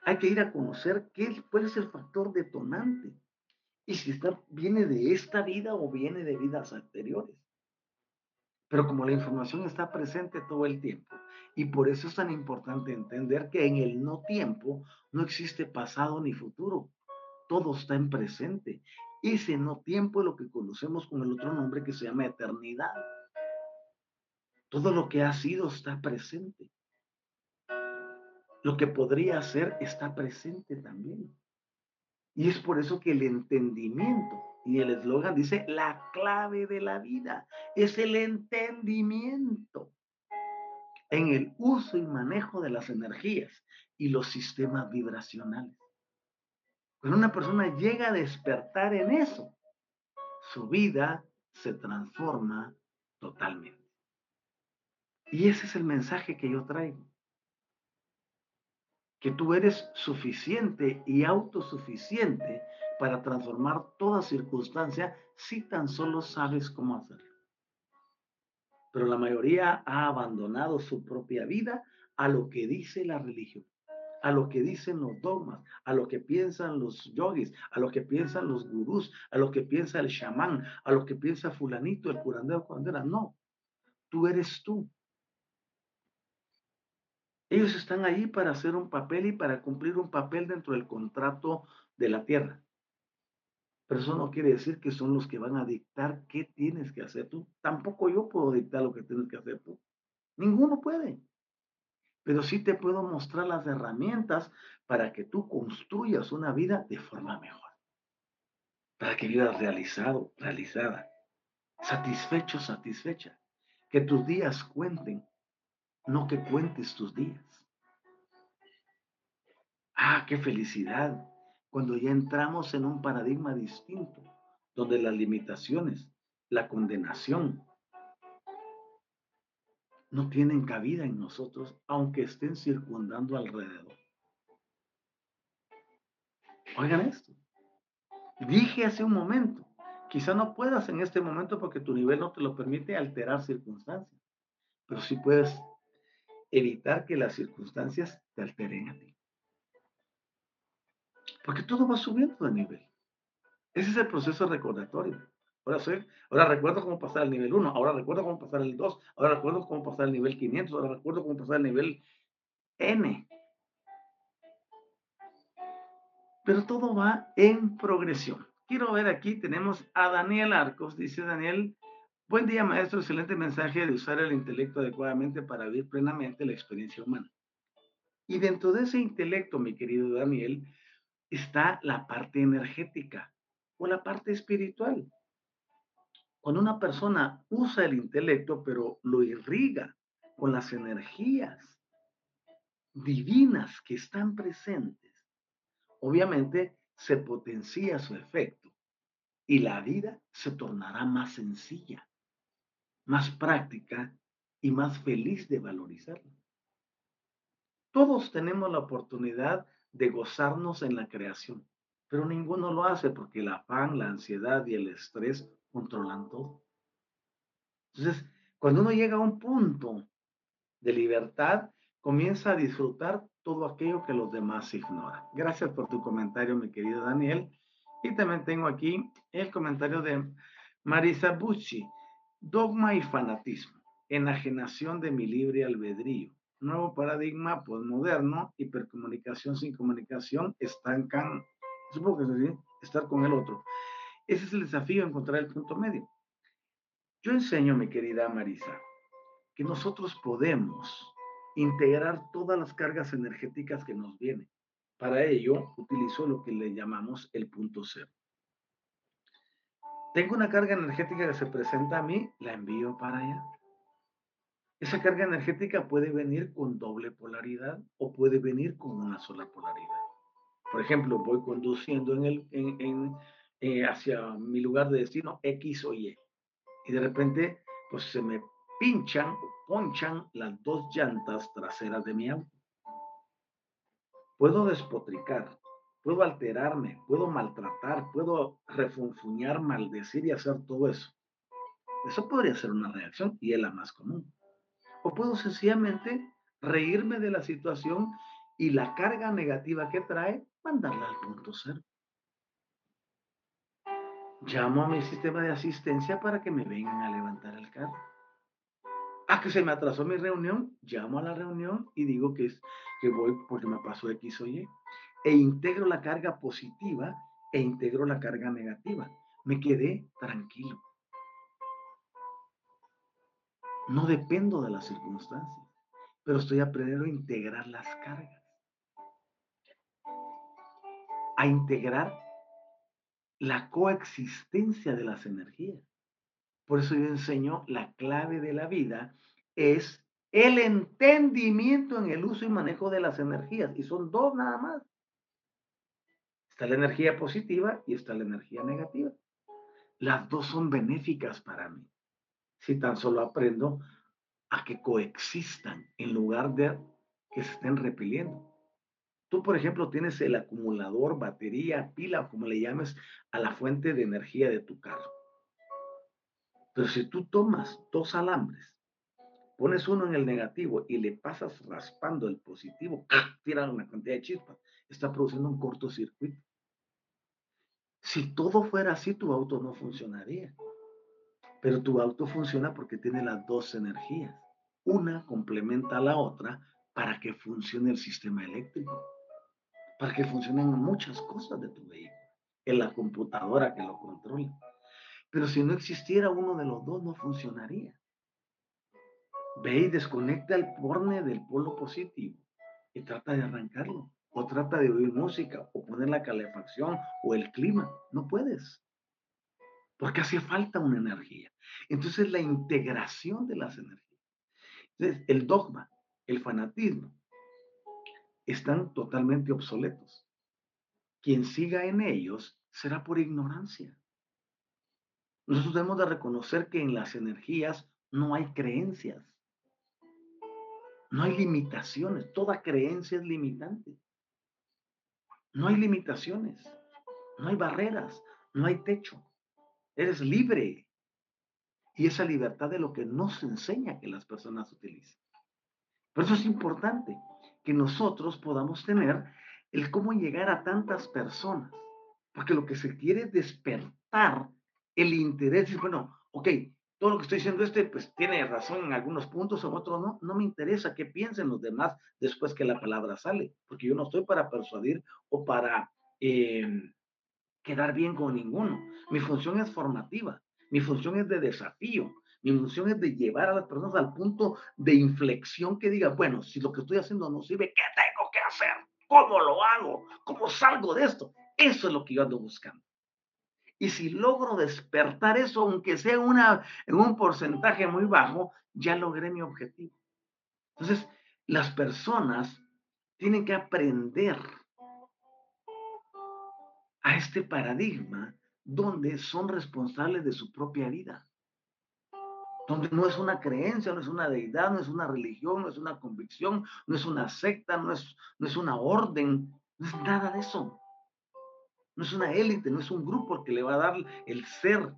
Hay que ir a conocer qué, cuál es el factor detonante y si está, viene de esta vida o viene de vidas anteriores. Pero como la información está presente todo el tiempo, y por eso es tan importante entender que en el no tiempo no existe pasado ni futuro, todo está en presente. Ese no tiempo es lo que conocemos con el otro nombre que se llama eternidad. Todo lo que ha sido está presente. Lo que podría ser está presente también. Y es por eso que el entendimiento, y el eslogan dice, la clave de la vida es el entendimiento en el uso y manejo de las energías y los sistemas vibracionales. Cuando una persona llega a despertar en eso, su vida se transforma totalmente. Y ese es el mensaje que yo traigo que tú eres suficiente y autosuficiente para transformar toda circunstancia si tan solo sabes cómo hacerlo. Pero la mayoría ha abandonado su propia vida a lo que dice la religión, a lo que dicen los dogmas, a lo que piensan los yogis, a lo que piensan los gurús, a lo que piensa el chamán, a lo que piensa fulanito, el curandero, era. No, tú eres tú. Ellos están ahí para hacer un papel y para cumplir un papel dentro del contrato de la tierra. Pero eso no quiere decir que son los que van a dictar qué tienes que hacer tú. Tampoco yo puedo dictar lo que tienes que hacer tú. Ninguno puede. Pero sí te puedo mostrar las herramientas para que tú construyas una vida de forma mejor. Para que vivas realizado, realizada, satisfecho, satisfecha. Que tus días cuenten no que cuentes tus días. Ah, qué felicidad cuando ya entramos en un paradigma distinto, donde las limitaciones, la condenación, no tienen cabida en nosotros, aunque estén circundando alrededor. Oigan esto. Dije hace un momento, quizá no puedas en este momento porque tu nivel no te lo permite alterar circunstancias, pero sí puedes evitar que las circunstancias te alteren a ti. Porque todo va subiendo de nivel. Ese es el proceso recordatorio. Ahora, soy, ahora recuerdo cómo pasar al nivel 1, ahora recuerdo cómo pasar al 2, ahora recuerdo cómo pasar al nivel 500, ahora recuerdo cómo pasar al nivel N. Pero todo va en progresión. Quiero ver aquí, tenemos a Daniel Arcos, dice Daniel, Buen día, maestro. Excelente mensaje de usar el intelecto adecuadamente para vivir plenamente la experiencia humana. Y dentro de ese intelecto, mi querido Daniel, está la parte energética o la parte espiritual. Cuando una persona usa el intelecto, pero lo irriga con las energías divinas que están presentes, obviamente se potencia su efecto y la vida se tornará más sencilla más práctica y más feliz de valorizarlo. Todos tenemos la oportunidad de gozarnos en la creación, pero ninguno lo hace porque el afán, la ansiedad y el estrés controlan todo. Entonces, cuando uno llega a un punto de libertad, comienza a disfrutar todo aquello que los demás ignoran. Gracias por tu comentario, mi querido Daniel. Y también tengo aquí el comentario de Marisa Bucci. Dogma y fanatismo, enajenación de mi libre albedrío, nuevo paradigma postmoderno, hipercomunicación sin comunicación, estancan, supongo que es así, estar con el otro. Ese es el desafío, encontrar el punto medio. Yo enseño, mi querida Marisa, que nosotros podemos integrar todas las cargas energéticas que nos vienen. Para ello, utilizo lo que le llamamos el punto cero. Tengo una carga energética que se presenta a mí, la envío para allá. Esa carga energética puede venir con doble polaridad o puede venir con una sola polaridad. Por ejemplo, voy conduciendo en el, eh, hacia mi lugar de destino X o Y y de repente pues se me pinchan o ponchan las dos llantas traseras de mi auto. Puedo despotricar, puedo alterarme, puedo maltratar, puedo refunfuñar, maldecir y hacer todo eso. Eso podría ser una reacción y es la más común. O puedo sencillamente reírme de la situación y la carga negativa que trae, mandarla al punto cero. Llamo a mi sistema de asistencia para que me vengan a levantar el carro. Ah, que se me atrasó mi reunión, llamo a la reunión y digo que, es, que voy porque me pasó X o Y. E integro la carga positiva e integro la carga negativa. Me quedé tranquilo. No dependo de las circunstancias, pero estoy aprendiendo a integrar las cargas. A integrar la coexistencia de las energías. Por eso yo enseño la clave de la vida es el entendimiento en el uso y manejo de las energías. Y son dos nada más. Está la energía positiva y está la energía negativa. Las dos son benéficas para mí. Si tan solo aprendo a que coexistan en lugar de que se estén repeliendo. Tú, por ejemplo, tienes el acumulador, batería, pila, como le llames, a la fuente de energía de tu carro. Pero si tú tomas dos alambres, pones uno en el negativo y le pasas raspando el positivo, tira una cantidad de chispas, está produciendo un cortocircuito. Si todo fuera así, tu auto no funcionaría. Pero tu auto funciona porque tiene las dos energías. Una complementa a la otra para que funcione el sistema eléctrico para que funcionen muchas cosas de tu vehículo, en la computadora que lo controla. Pero si no existiera uno de los dos, no funcionaría. Ve y desconecta el porne del polo positivo y trata de arrancarlo. O trata de oír música, o poner la calefacción, o el clima. No puedes. Porque hace falta una energía. Entonces, la integración de las energías. Entonces, el dogma, el fanatismo, están totalmente obsoletos. Quien siga en ellos será por ignorancia. Nosotros debemos de reconocer que en las energías no hay creencias. No hay limitaciones. Toda creencia es limitante. No hay limitaciones. No hay barreras. No hay techo. Eres libre. Y esa libertad de lo que no se enseña que las personas utilizan. Por eso es importante que nosotros podamos tener el cómo llegar a tantas personas. Porque lo que se quiere es despertar el interés. Es, bueno, ok, todo lo que estoy diciendo este, pues tiene razón en algunos puntos, en otros no. No me interesa qué piensen los demás después que la palabra sale, porque yo no estoy para persuadir o para em, quedar bien con ninguno. Mi función es formativa, mi función es de desafío, mi función es de llevar a las personas al punto de inflexión que diga, bueno, si lo que estoy haciendo no sirve, ¿qué tengo que hacer? ¿Cómo lo hago? ¿Cómo salgo de esto? Eso es lo que yo ando buscando. Y si logro despertar eso, aunque sea una, en un porcentaje muy bajo, ya logré mi objetivo. Entonces, las personas tienen que aprender a este paradigma donde son responsables de su propia vida donde no es una creencia, no es una deidad, no es una religión, no es una convicción, no es una secta, no es, no es una orden, no es nada de eso. No es una élite, no es un grupo que le va a dar el ser.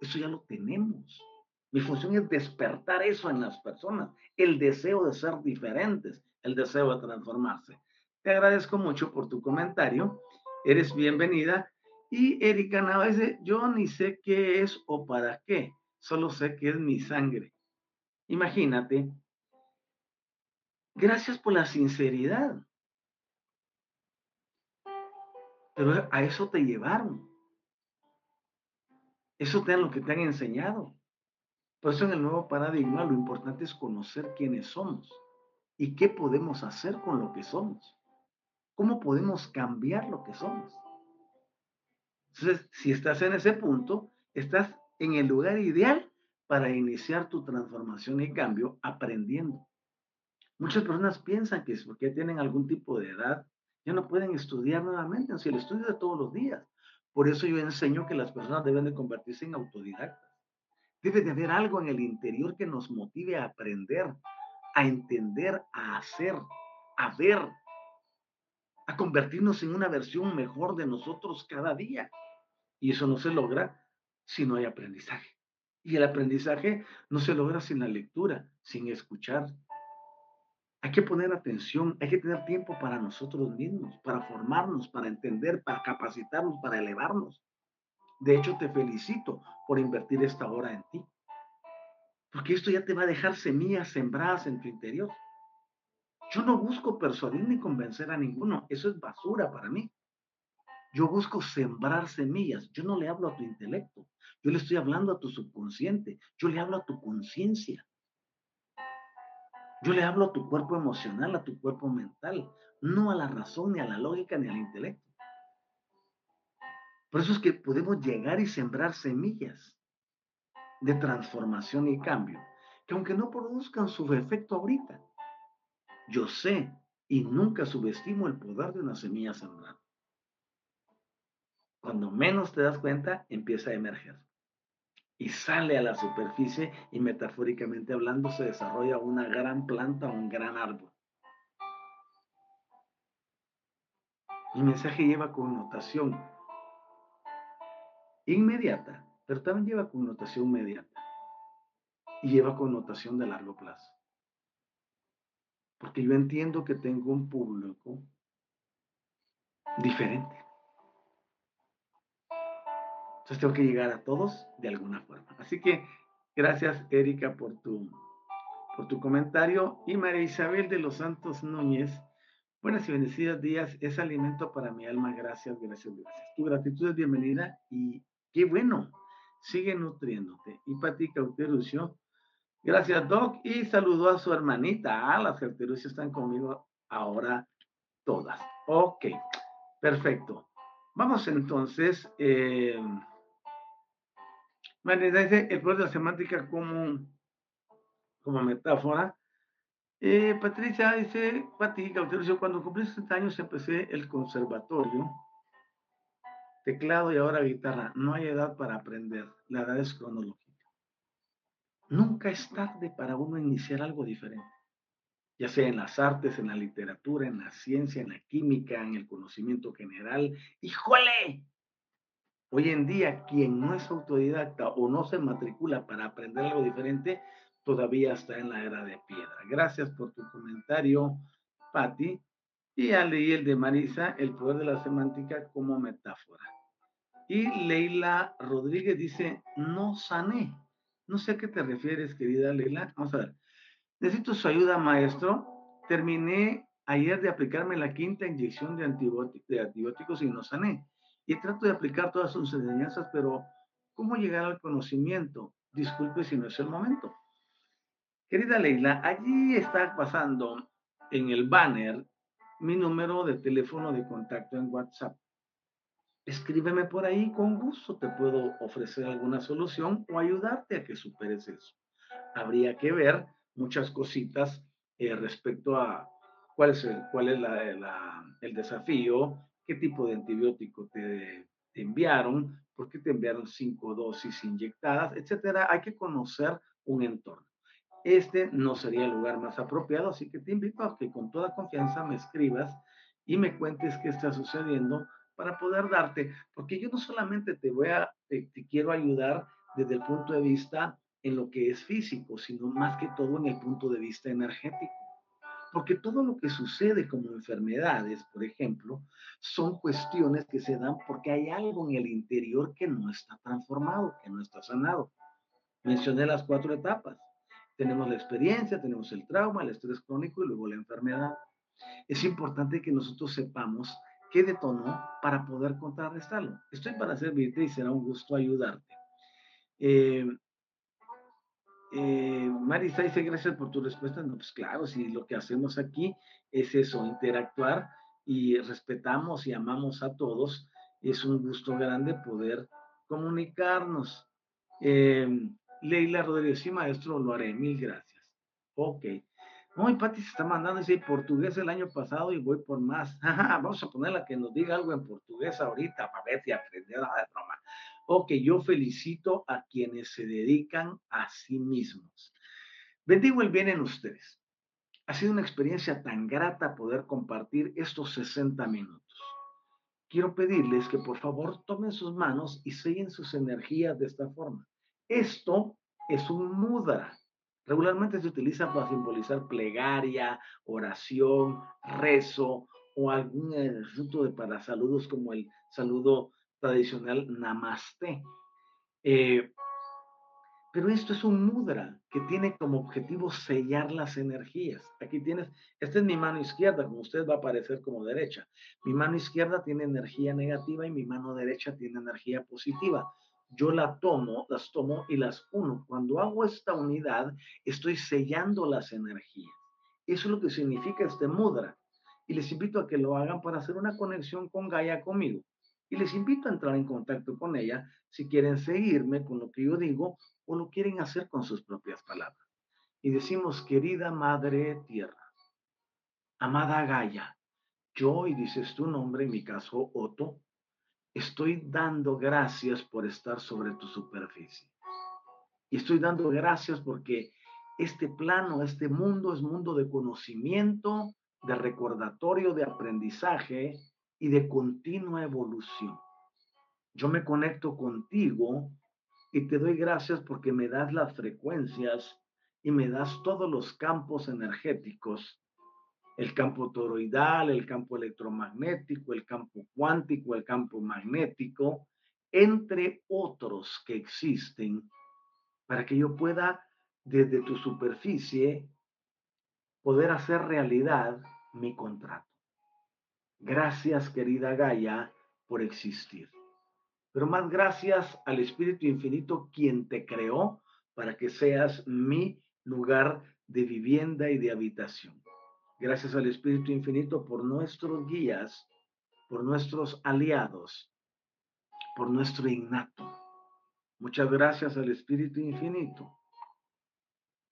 Eso ya lo tenemos. Mi función es despertar eso en las personas, el deseo de ser diferentes, el deseo de transformarse. Te agradezco mucho por tu comentario. Eres bienvenida. Y Erika Nava dice, yo ni sé qué es o para qué solo sé que es mi sangre. Imagínate. Gracias por la sinceridad. Pero a eso te llevaron. Eso te lo que te han enseñado. Por eso en el nuevo paradigma lo importante es conocer quiénes somos y qué podemos hacer con lo que somos. ¿Cómo podemos cambiar lo que somos? Entonces, si estás en ese punto, estás en el lugar ideal para iniciar tu transformación y cambio aprendiendo. Muchas personas piensan que es porque tienen algún tipo de edad, ya no pueden estudiar nuevamente, si el estudio de todos los días. Por eso yo enseño que las personas deben de convertirse en autodidactas. Debe de haber algo en el interior que nos motive a aprender, a entender, a hacer, a ver, a convertirnos en una versión mejor de nosotros cada día. Y eso no se logra si no hay aprendizaje. Y el aprendizaje no se logra sin la lectura, sin escuchar. Hay que poner atención, hay que tener tiempo para nosotros mismos, para formarnos, para entender, para capacitarnos, para elevarnos. De hecho, te felicito por invertir esta hora en ti. Porque esto ya te va a dejar semillas sembradas en tu interior. Yo no busco persuadir ni convencer a ninguno. Eso es basura para mí. Yo busco sembrar semillas. Yo no le hablo a tu intelecto. Yo le estoy hablando a tu subconsciente. Yo le hablo a tu conciencia. Yo le hablo a tu cuerpo emocional, a tu cuerpo mental, no a la razón, ni a la lógica, ni al intelecto. Por eso es que podemos llegar y sembrar semillas de transformación y cambio, que aunque no produzcan su efecto ahorita, yo sé y nunca subestimo el poder de una semilla sembrada. Cuando menos te das cuenta, empieza a emerger y sale a la superficie y metafóricamente hablando se desarrolla una gran planta un gran árbol. Mi mensaje lleva connotación inmediata, pero también lleva connotación inmediata y lleva connotación de largo plazo. Porque yo entiendo que tengo un público diferente. Entonces tengo que llegar a todos de alguna forma. Así que gracias, Erika, por tu, por tu comentario. Y María Isabel de los Santos Núñez, buenas y bendecidas días. Es alimento para mi alma. Gracias, gracias, gracias. Tu gratitud es bienvenida y qué bueno. Sigue nutriéndote. Y Pati Cauterucio, gracias, Doc. Y saludó a su hermanita. Ah, las Cauterucio están conmigo ahora todas. Ok, perfecto. Vamos entonces. Eh, el poder de la semántica como, como metáfora. Eh, Patricia dice, Pati cuando cumplí 60 años empecé el conservatorio, teclado y ahora guitarra. No hay edad para aprender, la edad es cronológica. Nunca es tarde para uno iniciar algo diferente, ya sea en las artes, en la literatura, en la ciencia, en la química, en el conocimiento general. ¡Híjole! Hoy en día, quien no es autodidacta o no se matricula para aprender algo diferente, todavía está en la era de piedra. Gracias por tu comentario, Patti. Y ya leí el de Marisa, el poder de la semántica como metáfora. Y Leila Rodríguez dice, no sané. No sé a qué te refieres, querida Leila. Vamos a ver. Necesito su ayuda, maestro. Terminé ayer de aplicarme la quinta inyección de antibióticos y no sané y trato de aplicar todas sus enseñanzas, pero ¿cómo llegar al conocimiento? Disculpe si no es el momento. Querida Leila, allí está pasando en el banner mi número de teléfono de contacto en WhatsApp. Escríbeme por ahí, con gusto te puedo ofrecer alguna solución o ayudarte a que superes eso. Habría que ver muchas cositas eh, respecto a cuál es el, cuál es el desafío, qué tipo de antibiótico te, enviaron, por qué te enviaron cinco dosis inyectadas, etcétera. Hay que conocer un entorno. Este no sería el lugar más apropiado, así que te invito a que con toda confianza me escribas y me cuentes qué está sucediendo para poder darte, porque yo no solamente te voy a, te quiero ayudar desde el punto de vista en lo que es físico, sino más que todo en el punto de vista energético. Porque todo lo que sucede como enfermedades, por ejemplo, son cuestiones que se dan porque hay algo en el interior que no está transformado, que no está sanado. Mencioné las cuatro etapas. Tenemos la experiencia, tenemos el trauma, el estrés crónico y luego la enfermedad. Es importante que nosotros sepamos qué detonó para poder contrarrestarlo. Estoy para servirte y será un gusto ayudarte. Eh, eh, Marisa dice, gracias por tu respuesta. No, pues claro, si lo que hacemos aquí es eso, interactuar y respetamos y amamos a todos. Es un gusto grande poder comunicarnos. Em, Leila Rodríguez, sí, maestro, lo haré. Mil gracias. Ok. No, y Pati se está mandando ese portugués el año pasado y voy por más. [laughs] Vamos a ponerla que nos diga algo en portugués ahorita para ver si aprendió nada de broma. Ok, yo felicito a quienes se dedican a sí mismos. Bendigo el bien en ustedes. Ha sido una experiencia tan grata poder compartir estos 60 minutos. Quiero pedirles que por favor tomen sus manos y sellen sus energías de esta forma. Esto es un mudra. Regularmente se utiliza para simbolizar plegaria, oración, rezo o algún asunto de para saludos como el saludo tradicional namaste. Eh, pero esto es un mudra que tiene como objetivo sellar las energías. Aquí tienes, esta es mi mano izquierda, como usted va a aparecer como derecha. Mi mano izquierda tiene energía negativa y mi mano derecha tiene energía positiva. Yo la tomo, las tomo y las uno. Cuando hago esta unidad, estoy sellando las energías. Eso es lo que significa este mudra. Y les invito a que lo hagan para hacer una conexión con Gaia conmigo y les invito a entrar en contacto con ella si quieren seguirme con lo que yo digo o lo quieren hacer con sus propias palabras. Y decimos, querida Madre Tierra, amada Gaia, yo, y dices tu nombre, en mi caso Otto, estoy dando gracias por estar sobre tu superficie. Y estoy dando gracias porque este plano, este mundo es mundo de conocimiento, de recordatorio, de aprendizaje, y de continua evolución. Yo me conecto contigo y te doy gracias porque me das las frecuencias y me das todos los campos energéticos, el campo toroidal, el campo electromagnético, el campo cuántico, el campo magnético, entre otros que existen, para que yo pueda desde tu superficie poder hacer realidad mi contrato. Gracias, querida Gaia, por existir. Pero más gracias al Espíritu Infinito, quien te creó para que seas mi lugar de vivienda y de habitación. Gracias al Espíritu Infinito por nuestros guías, por nuestros aliados, por nuestro innato. Muchas gracias al Espíritu Infinito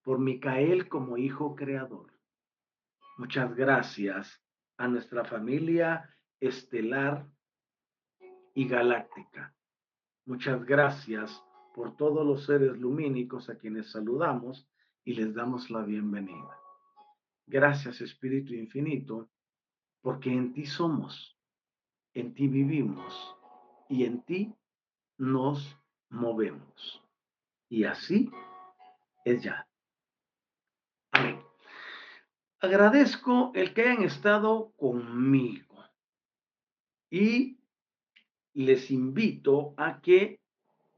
por Micael como hijo creador. Muchas gracias a nuestra familia estelar y galáctica. Muchas gracias por todos los seres lumínicos a quienes saludamos y les damos la bienvenida. Gracias Espíritu Infinito, porque en ti somos, en ti vivimos y en ti nos movemos. Y así es ya. Agradezco el que hayan estado conmigo y les invito a que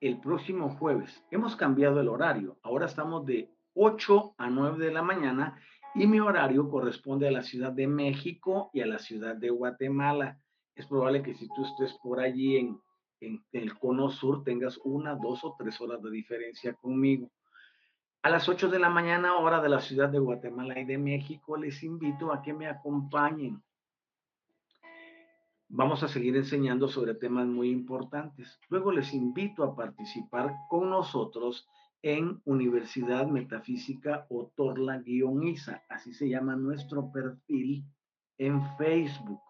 el próximo jueves, hemos cambiado el horario, ahora estamos de 8 a 9 de la mañana y mi horario corresponde a la Ciudad de México y a la Ciudad de Guatemala. Es probable que si tú estés por allí en, en el cono sur tengas una, dos o tres horas de diferencia conmigo. A las 8 de la mañana, hora de la ciudad de Guatemala y de México, les invito a que me acompañen. Vamos a seguir enseñando sobre temas muy importantes. Luego les invito a participar con nosotros en Universidad Metafísica Otorla-ISA, así se llama nuestro perfil en Facebook.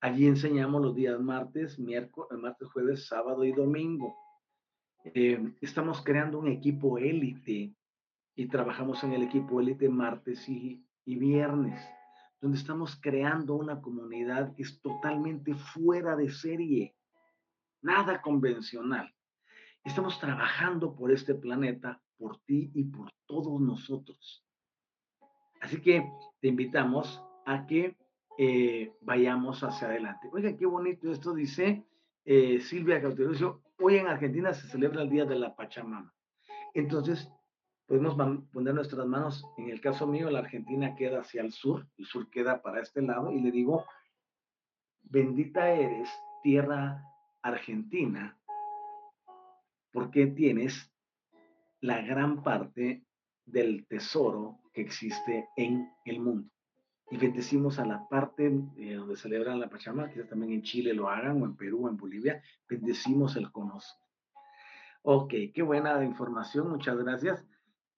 Allí enseñamos los días martes, miércoles, martes, jueves, sábado y domingo. Eh, estamos creando un equipo élite y trabajamos en el equipo élite martes y, y viernes, donde estamos creando una comunidad que es totalmente fuera de serie, nada convencional. Estamos trabajando por este planeta, por ti y por todos nosotros. Así que te invitamos a que eh, vayamos hacia adelante. Oiga, qué bonito esto dice eh, Silvia Cauterucio, hoy en Argentina se celebra el Día de la Pachamama. Entonces, podemos poner nuestras manos, en el caso mío, la Argentina queda hacia el sur, el sur queda para este lado, y le digo, bendita eres, tierra argentina, porque tienes la gran parte del tesoro que existe en el mundo. Y bendecimos a la parte eh, donde celebran la Pachamama, quizás también en Chile lo hagan, o en Perú, o en Bolivia, bendecimos el cono Ok, qué buena información, muchas gracias.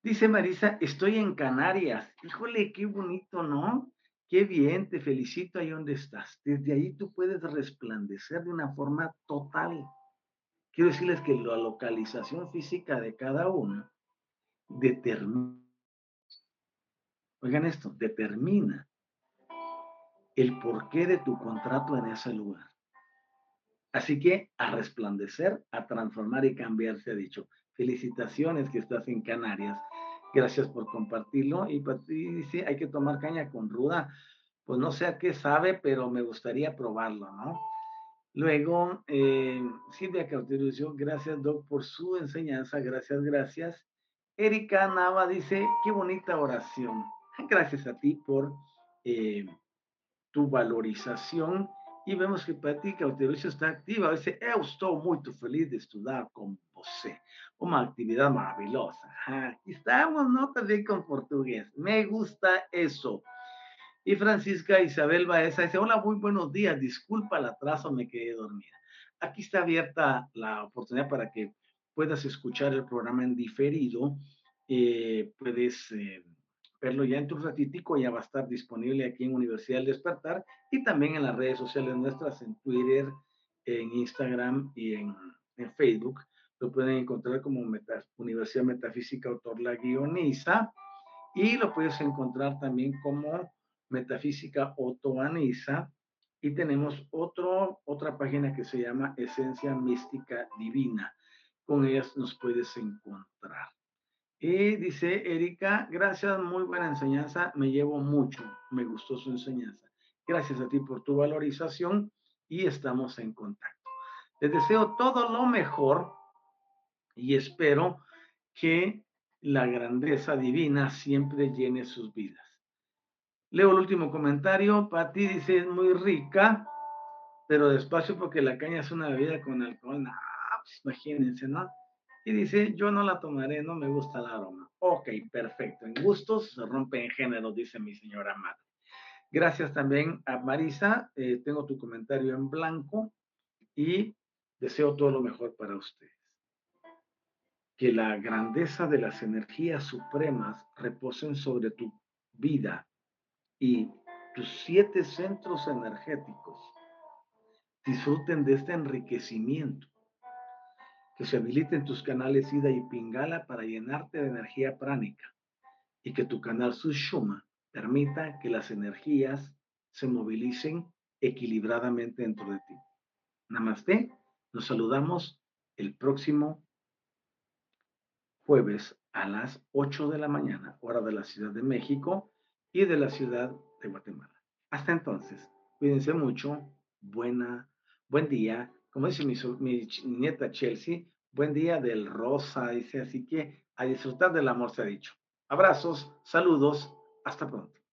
Dice Marisa, estoy en Canarias. Híjole, qué bonito, ¿no? Qué bien, te felicito ahí donde estás. Desde ahí tú puedes resplandecer de una forma total. Quiero decirles que la localización física de cada uno determina, oigan esto, determina el porqué de tu contrato en ese lugar. Así que a resplandecer, a transformar y cambiar, se ha dicho. Felicitaciones que estás en Canarias. Gracias por compartirlo. Y para ti dice, hay que tomar caña con ruda. Pues no sé a qué sabe, pero me gustaría probarlo, ¿no? Luego, eh, Silvia Cauterucio, gracias Doc por su enseñanza, gracias, gracias. Erika Nava dice, qué bonita oración. [laughs] Gracias a ti por eh, tu valorización e vemos que Prática Cauteruccio está activa. Dice, eu estou muito feliz de estudar com você. Uma atividade maravilhosa. Aqui estamos, ¿no? También con portugués. Me gusta eso. Y Francisca Isabel Baeza dice, hola, muy buenos días. Disculpa el atraso, me quedé dormida. Aquí está abierta la oportunidad para que puedas escuchar el programa en diferido. Eh, puedes... Eh, verlo ya en tu ratitico, ya va a estar disponible aquí en Universidad del Despertar y también en las redes sociales nuestras, en Twitter, en Instagram y en, Facebook. Lo pueden encontrar como Universidad Metafísica Autor La Guioniza y lo puedes encontrar también como Metafísica Otoaniza y tenemos otra página que se llama Esencia Mística Divina. Con ellas nos puedes encontrar. Y dice Erika, gracias, muy buena enseñanza, me llevo mucho, me gustó su enseñanza. Gracias a ti por tu valorización y estamos en contacto. Les deseo todo lo mejor y espero que la grandeza divina siempre llene sus vidas. Leo el último comentario. Pati dice, es muy rica, pero despacio porque la caña es una bebida con alcohol. pues imagínense, ¿no? Y dice, yo no la tomaré, no me gusta el aroma. Ok, perfecto. En gustos se rompe en género, dice mi señora madre. Gracias también a Marisa. Eh, tengo tu comentario en blanco y deseo todo lo mejor para ustedes. Que la grandeza de las energías supremas reposen sobre tu vida y tus siete centros energéticos disfruten de este enriquecimiento que se habiliten tus canales Ida y Pingala para llenarte de energía pránica y que tu canal Sushuma permita que las energías se movilicen equilibradamente dentro de ti. Namaste, nos saludamos el próximo jueves a las 8 de la mañana, hora de la Ciudad de México y de la Ciudad de Guatemala. Hasta entonces, cuídense mucho, buena, buen día, como dice mi, nieta Chelsea, buen día del rosa, dice, así que a disfrutar del amor se ha dicho. Abrazos, saludos, hasta pronto.